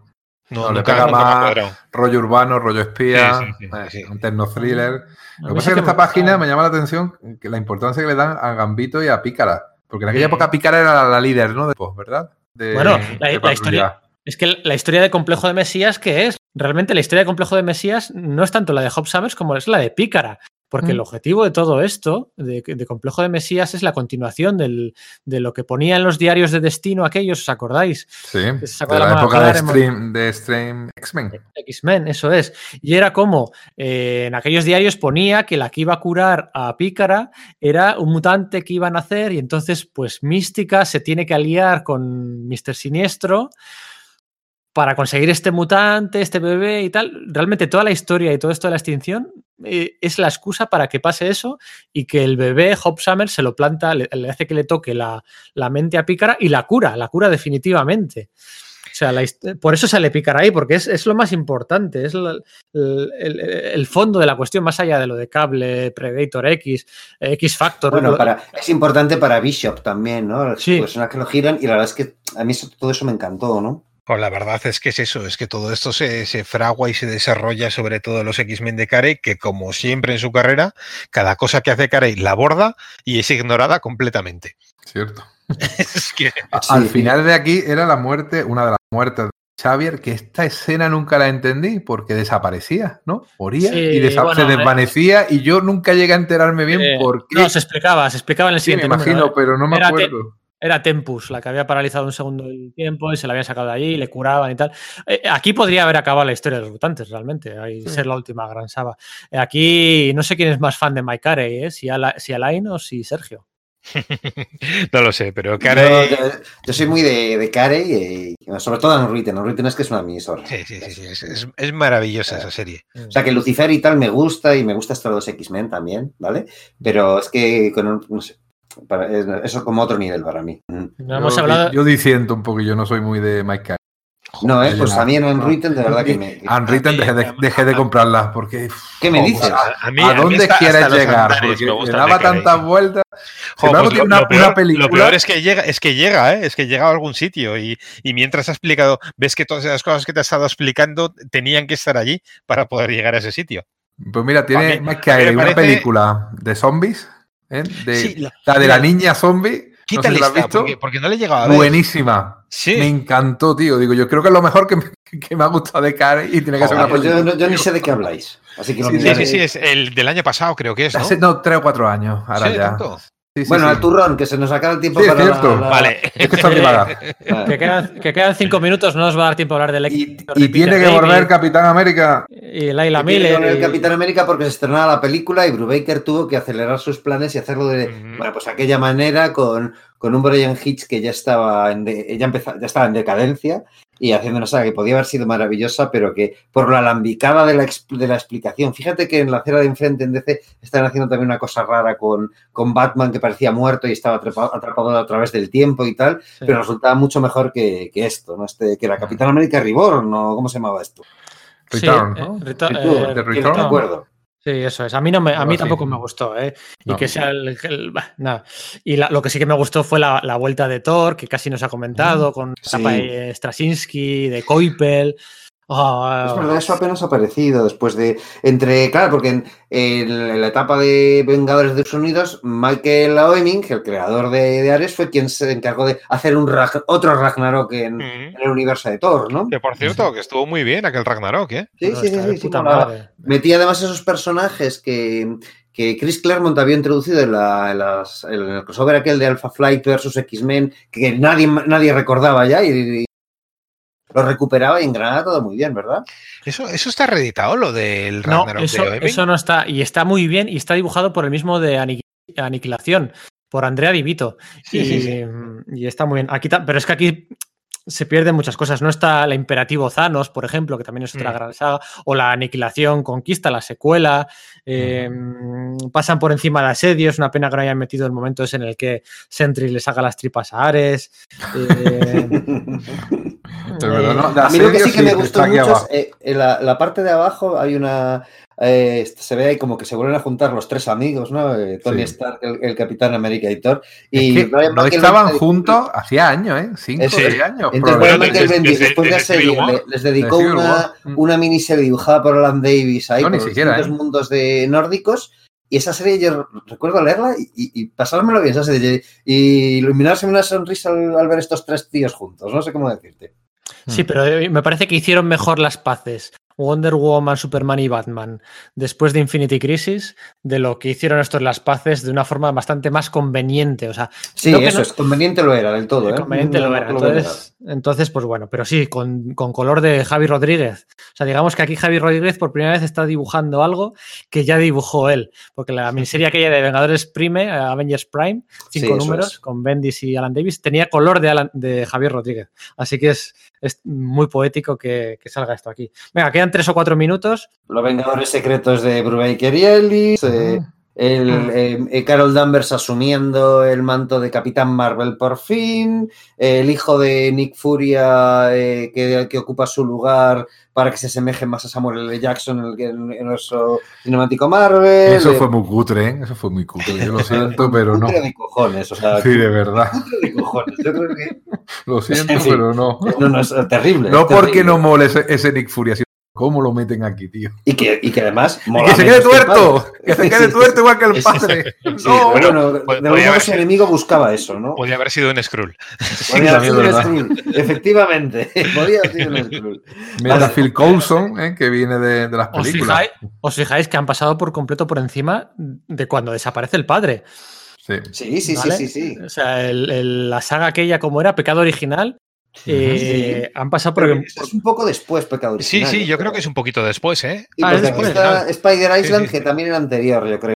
No,
No, le
nunca,
pega
nunca
más- rollo urbano, rollo espía,
Sí, sí, sí,
eh,
sí.
un techno-thriller.
A
Lo que pasa es que en
me
esta página me llama la atención que la importancia que le dan a Gambito y a Pícara. Porque en aquella época Pícara era la, la líder, ¿no? De, pues, ¿verdad? De-
Bueno,
de
la- historia- Es que la historia de Complejo de Mesías, ¿qué es? Realmente la historia de Complejo de Mesías no es tanto la de Hobbs Summers como es la de Pícara. Porque el
Mm.
objetivo de todo esto, de, de Complejo de Mesías, es la continuación del- de lo que ponía en los diarios de destino aquellos, ¿os acordáis?
Sí, de
la
época de. Stream, de Stream X-Men.
X-Men, eso es. Y era como eh, en aquellos diarios ponía que la que iba a curar a Pícara era un mutante que iba a nacer y entonces pues Mística se tiene que aliar con Mr. Siniestro para conseguir este mutante, este bebé y tal. Realmente toda la historia y todo esto de la extinción eh, es la excusa para que pase eso y que el bebé Hop Summer se lo planta, le, le hace que le toque la, la mente a Pícara y la cura, la cura definitivamente. O sea, la por eso sale Pícara ahí, porque es, es lo más importante, es la- el, el- el fondo de la cuestión, más allá de lo de cable, Predator X, eh, X Factor.
Bueno,
lo-
para, es importante para Bishop también, ¿no? Las
Sí.
personas que lo giran y la verdad es que a mí eso- todo eso me encantó, ¿no?
Pues la verdad es que es eso, es que todo esto se, se fragua y se desarrolla sobre todo en los X-Men de Carey, que como siempre en su carrera, cada cosa que hace Carey la aborda y es ignorada completamente.
Cierto.
es que
Sí.
Al final de aquí era la muerte, una de las muertes de Xavier, que esta escena nunca la entendí porque desaparecía, ¿no? Moría
Sí,
y desa-
bueno,
se
eh,
desvanecía y yo nunca llegué a enterarme bien
eh,
por qué.
No, se explicaba, se explicaba en el
sí, me
siguiente
imagino,
número, ¿eh?
pero no me
que-
acuerdo.
Era Tempus, la que había paralizado un segundo el tiempo y se la habían sacado de allí y le curaban y tal. Eh, aquí podría haber acabado la historia de los mutantes, realmente, ahí
Sí.
ser la última gran saga. Eh, aquí no sé quién es más fan de Mike Carey, ¿eh? si, Ala- si Alain o si Sergio.
No lo sé, pero Carey.
yo- yo soy muy de, de Carey y sobre todo en Ritten. Ritten es que es una emisora.
Sí, sí, sí, sí, es, es- es maravillosa esa serie.
O sea que Lucifer y tal me gusta y me gusta hasta los X-Men también, ¿vale? Pero es que con un- no sé, para- eso es como otro nivel para mí.
No hemos
yo,
hablado.
yo disiento un poco, yo no soy muy de Mike Carey.
No, eh, pues a mí en Unwritten de verdad que me...
Unwritten dejé de, dejé de comprarlas porque.
¿Qué me dices?
A, a mí,
¿A
a mí
dónde quieres llegar? Porque
me
daba tantas vueltas.
Jo,
Sin embargo,
pues
tiene
lo,
una,
lo peor,
una película.
lo peor es que llega, es que llega, ¿eh? es que llega a algún sitio y, y mientras ha explicado, ves que todas esas cosas que te ha estado explicando tenían que estar allí para poder llegar a ese sitio.
Pues mira, tiene Carey
me
una
parece-
película de zombies. ¿Eh? De,
Sí, la-
la de la niña zombie. No sé
Quítale
si la has
esta,
visto.
porque, porque no le llegaba a ver.
Buenísima.
Sí.
Me encantó, tío. Digo, yo creo que es lo mejor que me, que me ha gustado de Carey y tiene que ser
Ah,
una
pues yo, no- yo ni sé de qué habláis. Así que lo
Sí,
sí, sí, es el del año pasado, creo que es, ¿no?
Hace no, tres o cuatro años. Ahora
Sí,
ya.
tanto.
Sí, sí,
Bueno,
sí.
al turrón, que se nos acaba el tiempo
Sí, es
para la-
cierto.
la-
Vale.
Es que está privada.
Que quedan, que quedan cinco minutos, no nos va a dar tiempo a hablar del
Y, y tiene que volver Capitán América.
y Laila
Que tiene que
Miller. y-
Capitán América porque se estrenaba la película y Brubaker tuvo que acelerar sus planes y hacerlo de, bueno, pues aquella manera con, con un Brian Hitch que ya estaba en, de- ya, empezaba, ya estaba en decadencia y haciendo una saga que podía haber sido maravillosa, pero que por la alambicada de la, de la explicación, fíjate que en la acera de enfrente en DC están haciendo también una cosa rara con, con Batman que parecía muerto y estaba atrapado, atrapado a través del tiempo y tal,
Sí.
pero resultaba mucho mejor que, que esto, ¿no? Este, que la Capitán América Reborn, ¿no? ¿Cómo se llamaba esto?
Return,
eh,
¿no?
Return-
Return,
eh,
Return.
acuerdo.
Sí, eso es. A mí, no me, a mí tampoco me gustó, ¿eh? Y
No.
que sea el. nada. Y la- lo que sí que me gustó fue la, la vuelta de Thor, que casi nos ha comentado, con
Sí.
Straczynski, de Koipel. Ah,
Es verdad, eso apenas ha aparecido después de. Entre. Claro, porque en, en la etapa de Vengadores de los Unidos, Michael Oeming, el creador de, de Ares, fue quien se encargó de hacer un Rag- otro Ragnarok en, el universo de Thor, ¿no?
Que por cierto, que estuvo muy bien aquel Ragnarok, ¿eh?
Sí, sí, sí, sí, sí,
puta
molaba.
madre.
Metía además esos personajes que, que Chris Claremont había introducido en, la, en las- en el crossover aquel de Alpha Flight versus X-Men, que nadie, nadie recordaba ya y, y lo recuperaba y engranaba todo muy bien, ¿verdad?
Eso, eso está reeditado, lo del
No,
Ragnarok
eso,
de Oeming.
eso no está. Y está muy bien y está dibujado por el mismo de Aniqui- Aniquilación, por Andrea Divito.
Sí,
y,
sí, sí.
y está muy bien. Aquí, pero es que aquí se pierden muchas cosas. No está la Imperativo Thanos, por ejemplo, que también es otra
Mm.
gran saga, o la Aniquilación Conquista, la secuela. eh, Pasan por encima de Asedio. Es una pena que no hayan metido el momento ese en el que Sentry le saca las tripas a Ares. eh,
Es verdad, ¿no? De
A mí lo que sí que me gustó mucho
abajo.
es eh, en la, la parte de abajo hay una. eh, se ve ahí como que se vuelven a juntar los tres amigos, ¿no? Eh, Tony
Sí.
Stark, el, el Capitán América y Thor. Y
Es que
Brian
no estaban juntos hacía años, ¿eh? Cinco o seis años.
Entonces, después de la serie, le- les dedicó una.
Mm.
una miniserie dibujada por Alan Davis ahí,
No, ni
por
siquiera,
los
¿eh?
mundos de nórdicos. Y esa serie yo recuerdo leerla y, y, y pasármelo bien, esa serie, y iluminarse una sonrisa al, al ver estos tres tíos juntos. No sé cómo decirte.
Sí, pero eh, me parece que hicieron mejor las paces Wonder Woman, Superman y Batman después de Infinity Crisis de lo que hicieron estos las paces de una forma bastante más conveniente. O sea,
Sí, eso
no-
es, conveniente lo era del todo. ¿eh?
conveniente
No,
lo era.
lo.
Entonces, entonces, pues bueno, pero sí, con, con color de Javi Rodríguez. O sea, digamos que aquí Javi Rodríguez por primera vez está dibujando algo que ya dibujó él. Porque la miniserie aquella de Vengadores Prime, eh, Avengers Prime, cinco números,
es.
con Bendis y Alan Davis, tenía color de, Alan- de Javier Rodríguez. Así que es, es muy poético que, que salga esto aquí. Venga, quedan tres o cuatro minutos.
Los Vengadores Secretos de Brubaker y Ellis. eh, el,
Mm.
eh, eh, Carol Danvers asumiendo el manto de Capitán Marvel por fin. el hijo de Nick Furia eh, que, que ocupa su lugar para que se asemeje más a Samuel L. Jackson en el, universo cinemático Marvel.
Eso
eh,
fue muy cutre, ¿eh? Eso fue muy cutre. Yo lo siento, pero no.
cutre de cojones, o sea,
Sí, de verdad.
cutre de cojones. Yo creo que
Lo siento,
Sí.
pero no.
no, no, es terrible.
No
es
porque
terrible.
no mole ese, ese Nick Fury, sino cómo lo meten aquí, tío.
Y que, y que además.
Y que se quede tuerto, que se quede tuerto igual que el padre.
Sí,
No,
bueno, de
Pod-
algún modo
sido-
enemigo buscaba eso, ¿no?
Podría haber sido un Skrull.
Podía haber sido un. Skrull, Efectivamente, podía haber sido un Skrull.
Mira. Phil Coulson, ¿eh? que viene de, de las
Os
películas.
fijáis, os fijáis que han pasado por completo por encima de cuando desaparece el padre.
Sí.
Sí, sí,
¿Vale?
sí, sí, sí.
O sea, el- el- la saga aquella como era, Pecado Original, eh, han pasado por...
Es un poco después, Pecado
Sí,
Original.
sí, yo creo que es un poquito después, ¿eh?
Y
Ah, es después,
está Spider Island,
Sí, sí,
que también era anterior, yo creo.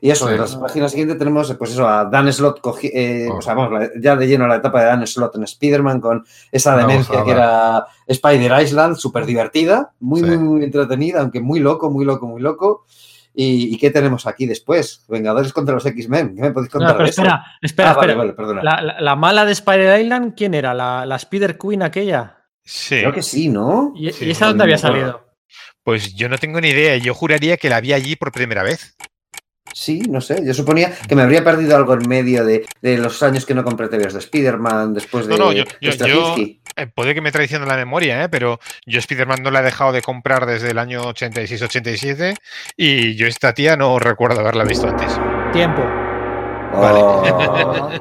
Y eso,
Sí.
en la página siguiente tenemos, pues eso, a Dan Slott, cogi- eh,
Oh.
o sea, vamos, ya de lleno la etapa de Dan Slott en Spider-Man con esa demencia que era Spider Island, súper divertida, muy,
Sí.
muy, muy entretenida, aunque muy loco, muy loco, muy loco. ¿Y, y qué tenemos aquí después? Vengadores contra los X-Men. ¿Qué me podéis
No,
contar
pero
de eso?
espera, espera,
Ah,
espera.
vale, perdona.
La, la- la mala de Spider Island, ¿quién era? ¿La, la Spider Queen aquella?
Sí.
Creo que sí, ¿no?
¿Y,
Sí,
y esa dónde había salido?
Pues yo no tengo ni idea. Yo juraría que la vi allí por primera vez.
Sí, no sé. Yo suponía que me habría perdido algo en medio de, de los años que no compré TVs de Spider-Man después de,
No, no, yo-
de
yo-. Eh, puede que me traicione la memoria, ¿eh? pero yo Spider-Man no la he dejado de comprar desde el año 86-87 y yo esta tía no recuerdo haberla visto antes.
Tiempo.
Oh.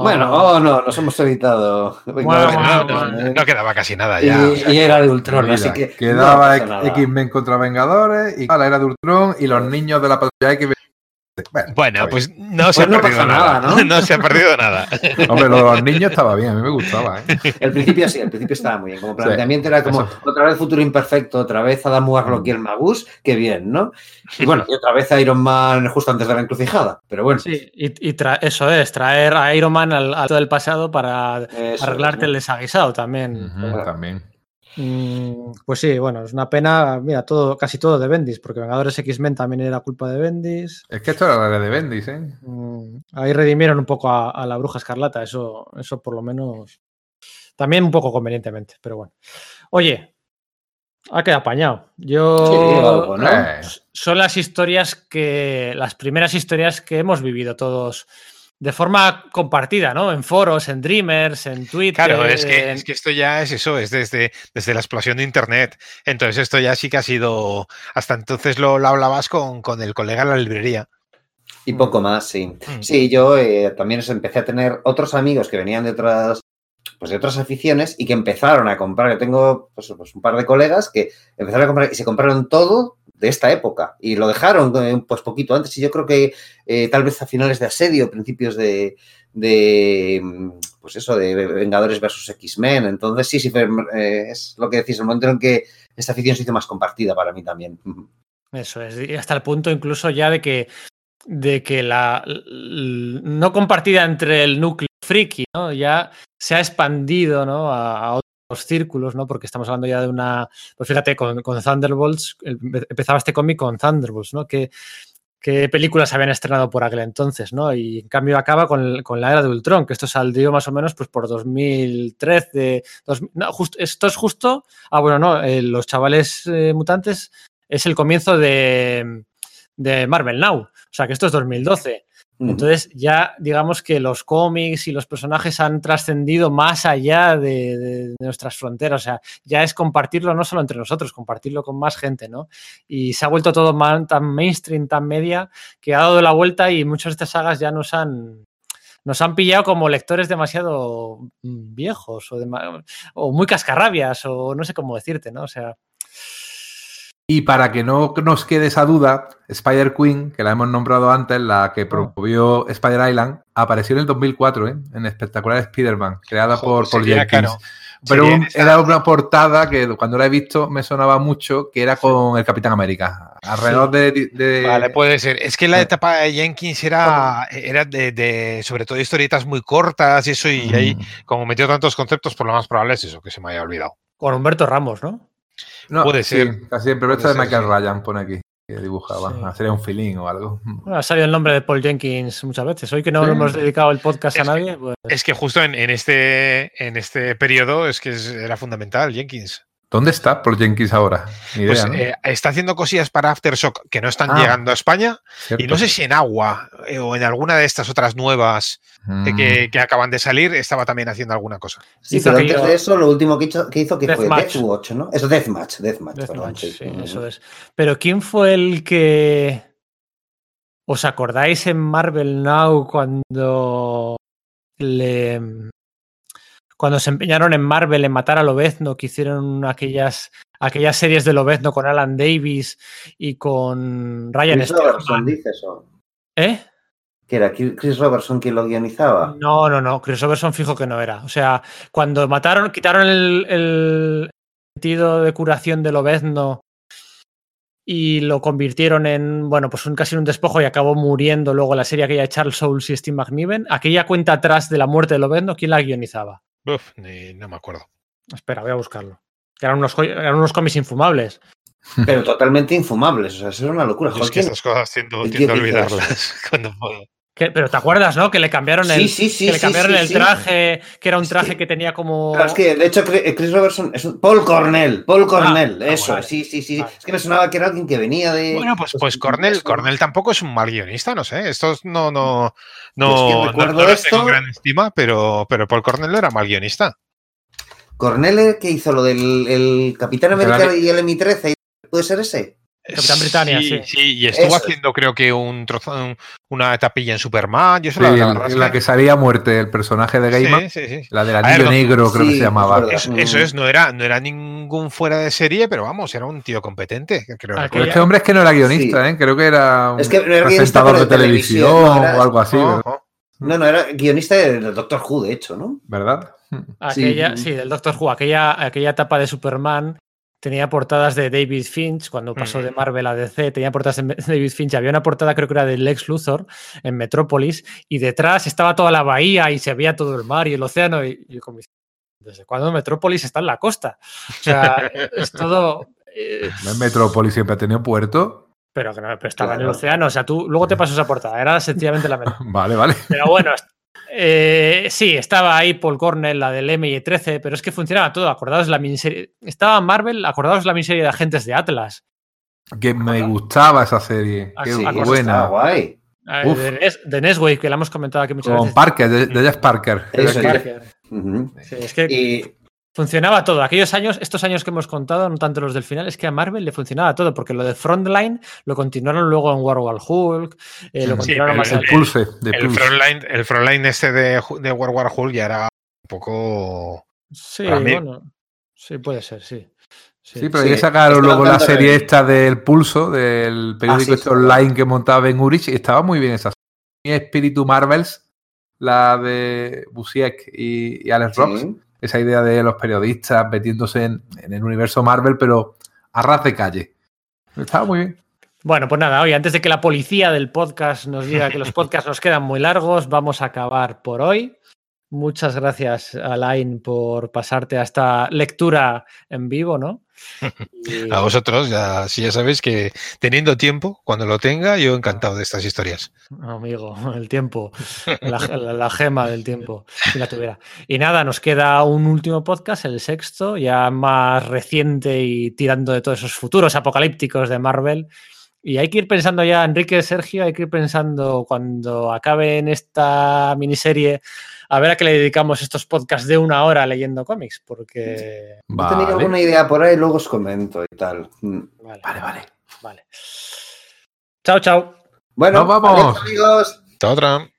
Oh.
Bueno, oh no, nos hemos evitado. Venga,
Bueno,
bueno,
no,
eh,
no quedaba casi nada ya.
y, y era de Ultron,
Mira,
así que.
quedaba
no.
X-Men contra Vengadores y la era de Ultron y los niños de la patrulla X. Bueno,
Bueno,
está
pues no se
Pues
ha
no
perdido
pasa
nada.
nada, ¿no?
se ha perdido nada.
Hombre, lo de los niños estaba bien, a mí me gustaba. ¿eh?
El principio sí, el principio estaba muy bien. Como planteamiento era como
eso.
otra vez futuro imperfecto, otra vez Adam Warlock y el Magus, qué bien, ¿no? Y bueno, y otra vez Iron Man justo antes de la encrucijada. Pero bueno,
Sí, y, y tra- eso es, traer a Iron Man al, al del pasado para
eso
arreglarte el
¿no?
desaguisado también.
También.
Mm, pues sí, bueno, es una pena, mira, todo, casi todo de Bendis, porque Vengadores X-Men también era culpa de Bendis.
Es que esto era la era de Bendis, ¿eh?
Mm, ahí redimieron un poco a, a la Bruja Escarlata, eso, eso por lo menos. También un poco convenientemente, pero bueno. Oye, ha quedado apañado. Yo.
Sí, algo, ¿no?
Son las historias que. Las primeras historias que hemos vivido todos de forma compartida, ¿no? En foros, en Dreamers, en Twitter.
Claro, es que,
en-
es que esto ya es eso, es desde, desde la explosión de Internet. Entonces esto ya sí que ha sido, hasta entonces lo, lo hablabas con, con el colega en la librería.
Y poco más, sí.
Mm.
Sí, yo eh, también os empecé a tener otros amigos que venían de otras, pues de otras aficiones y que empezaron a comprar. Yo tengo pues, pues, un par de colegas que empezaron a comprar y se compraron todo de esta época y lo dejaron eh, pues poquito antes y yo creo que eh, tal vez a finales de asedio, principios de, de mm, pues eso, de Vengadores versus X-Men. Entonces sí, sí, eh, es lo que decís, el momento en que esta afición se hizo más compartida para mí también.
Eso es, y hasta el punto incluso ya de que, de que la no compartida entre el núcleo friki, ¿no? Ya se ha expandido, ¿no? A, a círculos, ¿no? Porque estamos hablando ya de una. Pues fíjate, con, Thunderbolts, el- empezaba este cómic con Thunderbolts, ¿no? Qué películas habían estrenado por aquel entonces, ¿no? Y en cambio acaba con, la era de Ultron, que esto saldría más o menos pues por 2013. dos- no, esto es justo. Ah, bueno, no, eh, los chavales eh, mutantes es el comienzo de Marvel Now. O sea que esto es 2012. Entonces ya digamos que los cómics y los personajes han trascendido más allá de, nuestras fronteras. O sea, ya es compartirlo no solo entre nosotros, compartirlo con más gente, ¿no? Y se ha vuelto todo man- tan mainstream, tan media, que ha dado la vuelta y muchas de estas sagas ya nos han, nos han pillado como lectores demasiado viejos o, o muy cascarrabias o no sé cómo decirte, ¿no? O sea,
Y para que no nos quede esa duda, Spider Queen, que la hemos nombrado antes, la que promovió Spider Island, apareció en el 2004, ¿eh? en Espectacular Spider-Man, creada
Ojo,
por, por Jenkins. Pero un- era una portada que cuando la he visto me sonaba mucho, que era con el Capitán América. Alrededor de, de-
Vale, puede ser. Es que la etapa de Jenkins era, era de, de, sobre todo, historietas muy cortas y eso, y ahí,
Mm.
como metió tantos conceptos, por lo más probable es eso, que se me haya olvidado.
con Humberto Ramos, ¿no?
No,
puede
sí,
ser.
casi siempre, pero esta
Puede
de Michael
sí.
Ryan pone aquí, que dibujaba.
Sí.
Ah, Sería un feeling o algo.
Bueno, ha salido el nombre de Paul Jenkins muchas veces. Hoy que no
Sí.
hemos dedicado el podcast a
Es que-
nadie, pues
Es que justo en, en este, en este periodo es que es- era fundamental Jenkins.
¿Dónde está Paul Jenkins ahora? Ni idea,
Pues
¿no?
eh, está haciendo cosillas para Aftershock que no están
Ah.
llegando a España
Cierto.
y no sé si en Agua eh, o en alguna de estas otras nuevas eh,
Mm.
que, que acaban de salir estaba también haciendo alguna cosa.
Sí, pero antes de eso, lo último que hizo que, hizo, que fue
Deathmatch.
Deathwatch, ¿no? Eso, Deathmatch, Deathmatch, perdón, sí,
eso es. Pero ¿quién fue el que os acordáis en Marvel Now cuando le cuando se empeñaron en Marvel en matar a Lobezno, que hicieron aquellas aquellas series de Lobezno con Alan Davis y con Ryan
Chris Robertson,
Stegman?
dices, o-
¿Eh?
que era Chris Robertson quien lo guionizaba.
No, no, no. Chris Robertson fijo que no era. O sea, cuando mataron, quitaron el, el sentido de curación del obezno y lo convirtieron en, bueno, pues un, casi un despojo y acabó muriendo luego la serie aquella de Charles Souls y Steve McNiven. Aquella cuenta atrás de la muerte de Lobezno, ¿quién la guionizaba?
Uf, ni- no me acuerdo.
Espera, voy a buscarlo. Eran unos, eran unos cómics infumables.
Pero totalmente infumables. O sea, eso era una locura.
Yo es que
¿quién-
estas cosas tiendo, tiendo a olvidarlas cuando puedo.
Que- pero te acuerdas, ¿no? Que le cambiaron el,
Sí, sí, sí.
que le
sí,
cambiaron
sí,
el
sí.
traje, que era un
Es
traje
que-
que, tenía como.
Claro, es que de hecho Chris Chris Robertson es un Paul Cornell, Paul Cornell,
ah,
eso,
vale.
sí, sí, sí.
Vale.
Es que me sonaba que era alguien que venía de.
Bueno, pues, pues Cornell. Cornell tampoco es un mal guionista, no sé. Estos no, no, no,
es que recuerdo
no los tengo en
esto-
gran estima, pero, pero Paul Cornell no era mal guionista.
Cornell que hizo lo del el Capitán América y el M13, ¿puede ser ese?
Capitán Britannia, sí.
y estuvo
Eso.
haciendo creo que un trozo, un- una etapilla en Superman. Yo eso
Sí,
la, la
en la
que-
salía muerte el personaje de Gaiman,
Sí, sí, sí.
la del
ver,
anillo
no-
negro, creo que
sí,
se llamaba.
es.
Eso, eso es, no era, no era ningún fuera de serie, pero vamos, era un tío competente. Creo
Aquella-
Pero este hombre es que no era guionista, ¿eh? creo que era un
Es que era guionista,
presentador de
televisión,
televisión
no era-
o algo así.
No, no, era guionista del Doctor Who, de hecho, ¿no?
¿verdad?
Aquella,
Sí.
sí, del Doctor Who, aquella, aquella etapa de Superman tenía portadas de David Finch, cuando pasó de. Marvel a DC, tenía portadas de David Finch, había una portada creo que era de Lex Luthor en Metrópolis, y detrás estaba toda la bahía y se veía todo el mar y el océano, y y yo como, ¿desde cuándo Metrópolis está en la costa? O sea, es todo... eh,
No es Metrópolis siempre ha tenido puerto.
pero que no, pero estaba en el océano, o sea, tú luego te pasó esa portada, era sencillamente la
Vale, vale.
Pero bueno, eh, sí, estaba ahí Paul Cornell, la del MI13, pero es que funcionaba todo. Acordaos la miniserie. Estaba Marvel, acordaos la miniserie de agentes de Atlas.
Que me gustaba esa serie.
Ah,
Qué
sí,
buena.
guay.
Uf.
de, Nes- de Nesway, que la hemos comentado aquí muchas
Con
veces.
Parker, de, de Jeff Parker.
Eso.
Sí, es que
Y
funcionaba todo. Aquellos años, estos años que hemos contado, no tanto los del final, es que a Marvel le funcionaba todo, porque lo de Frontline lo continuaron luego en War War Hulk, eh, lo
Sí,
continuaron
pero
más
el
adelante.
pulse de
El frontline, el frontline este de, de War War Hulk ya era un poco.
Sí, bueno. Sí, puede ser, sí.
Sí, pero
Sí,
ya sacaron luego la serie esta del pulso, del periódico
sí,
este
sí.
online que montaba Ben Urich, y estaba muy bien esa serie. Espíritu Marvels, la de Busiek y, y Alex Rox. Esa idea de los periodistas metiéndose en, el universo Marvel, pero a ras de calle. Estaba muy bien.
Bueno, pues nada, oye, antes de que la policía del podcast nos diga que los podcasts nos quedan muy largos, vamos a acabar por hoy. Muchas gracias, Alain, por pasarte a esta lectura en vivo, ¿no?
A vosotros, ya, si ya sabéis que teniendo tiempo, cuando lo tenga, yo encantado de estas historias.
Amigo, el tiempo, la, la- la gema del tiempo, si la tuviera. Y nada, nos queda un último podcast, el sexto, ya más reciente y tirando de todos esos futuros apocalípticos de Marvel. Y hay que ir pensando ya, Enrique, Sergio, hay que ir pensando cuando acabe en esta miniserie, a ver a qué le dedicamos estos podcasts de una hora leyendo cómics, porque...
Yo tenía
Vale.
alguna idea por ahí, luego os comento y tal. Mm.
Vale,
Vale, vale.
vale. Chao, chao.
Bueno,
Nos vamos.
adiós, amigos.
Hasta otra.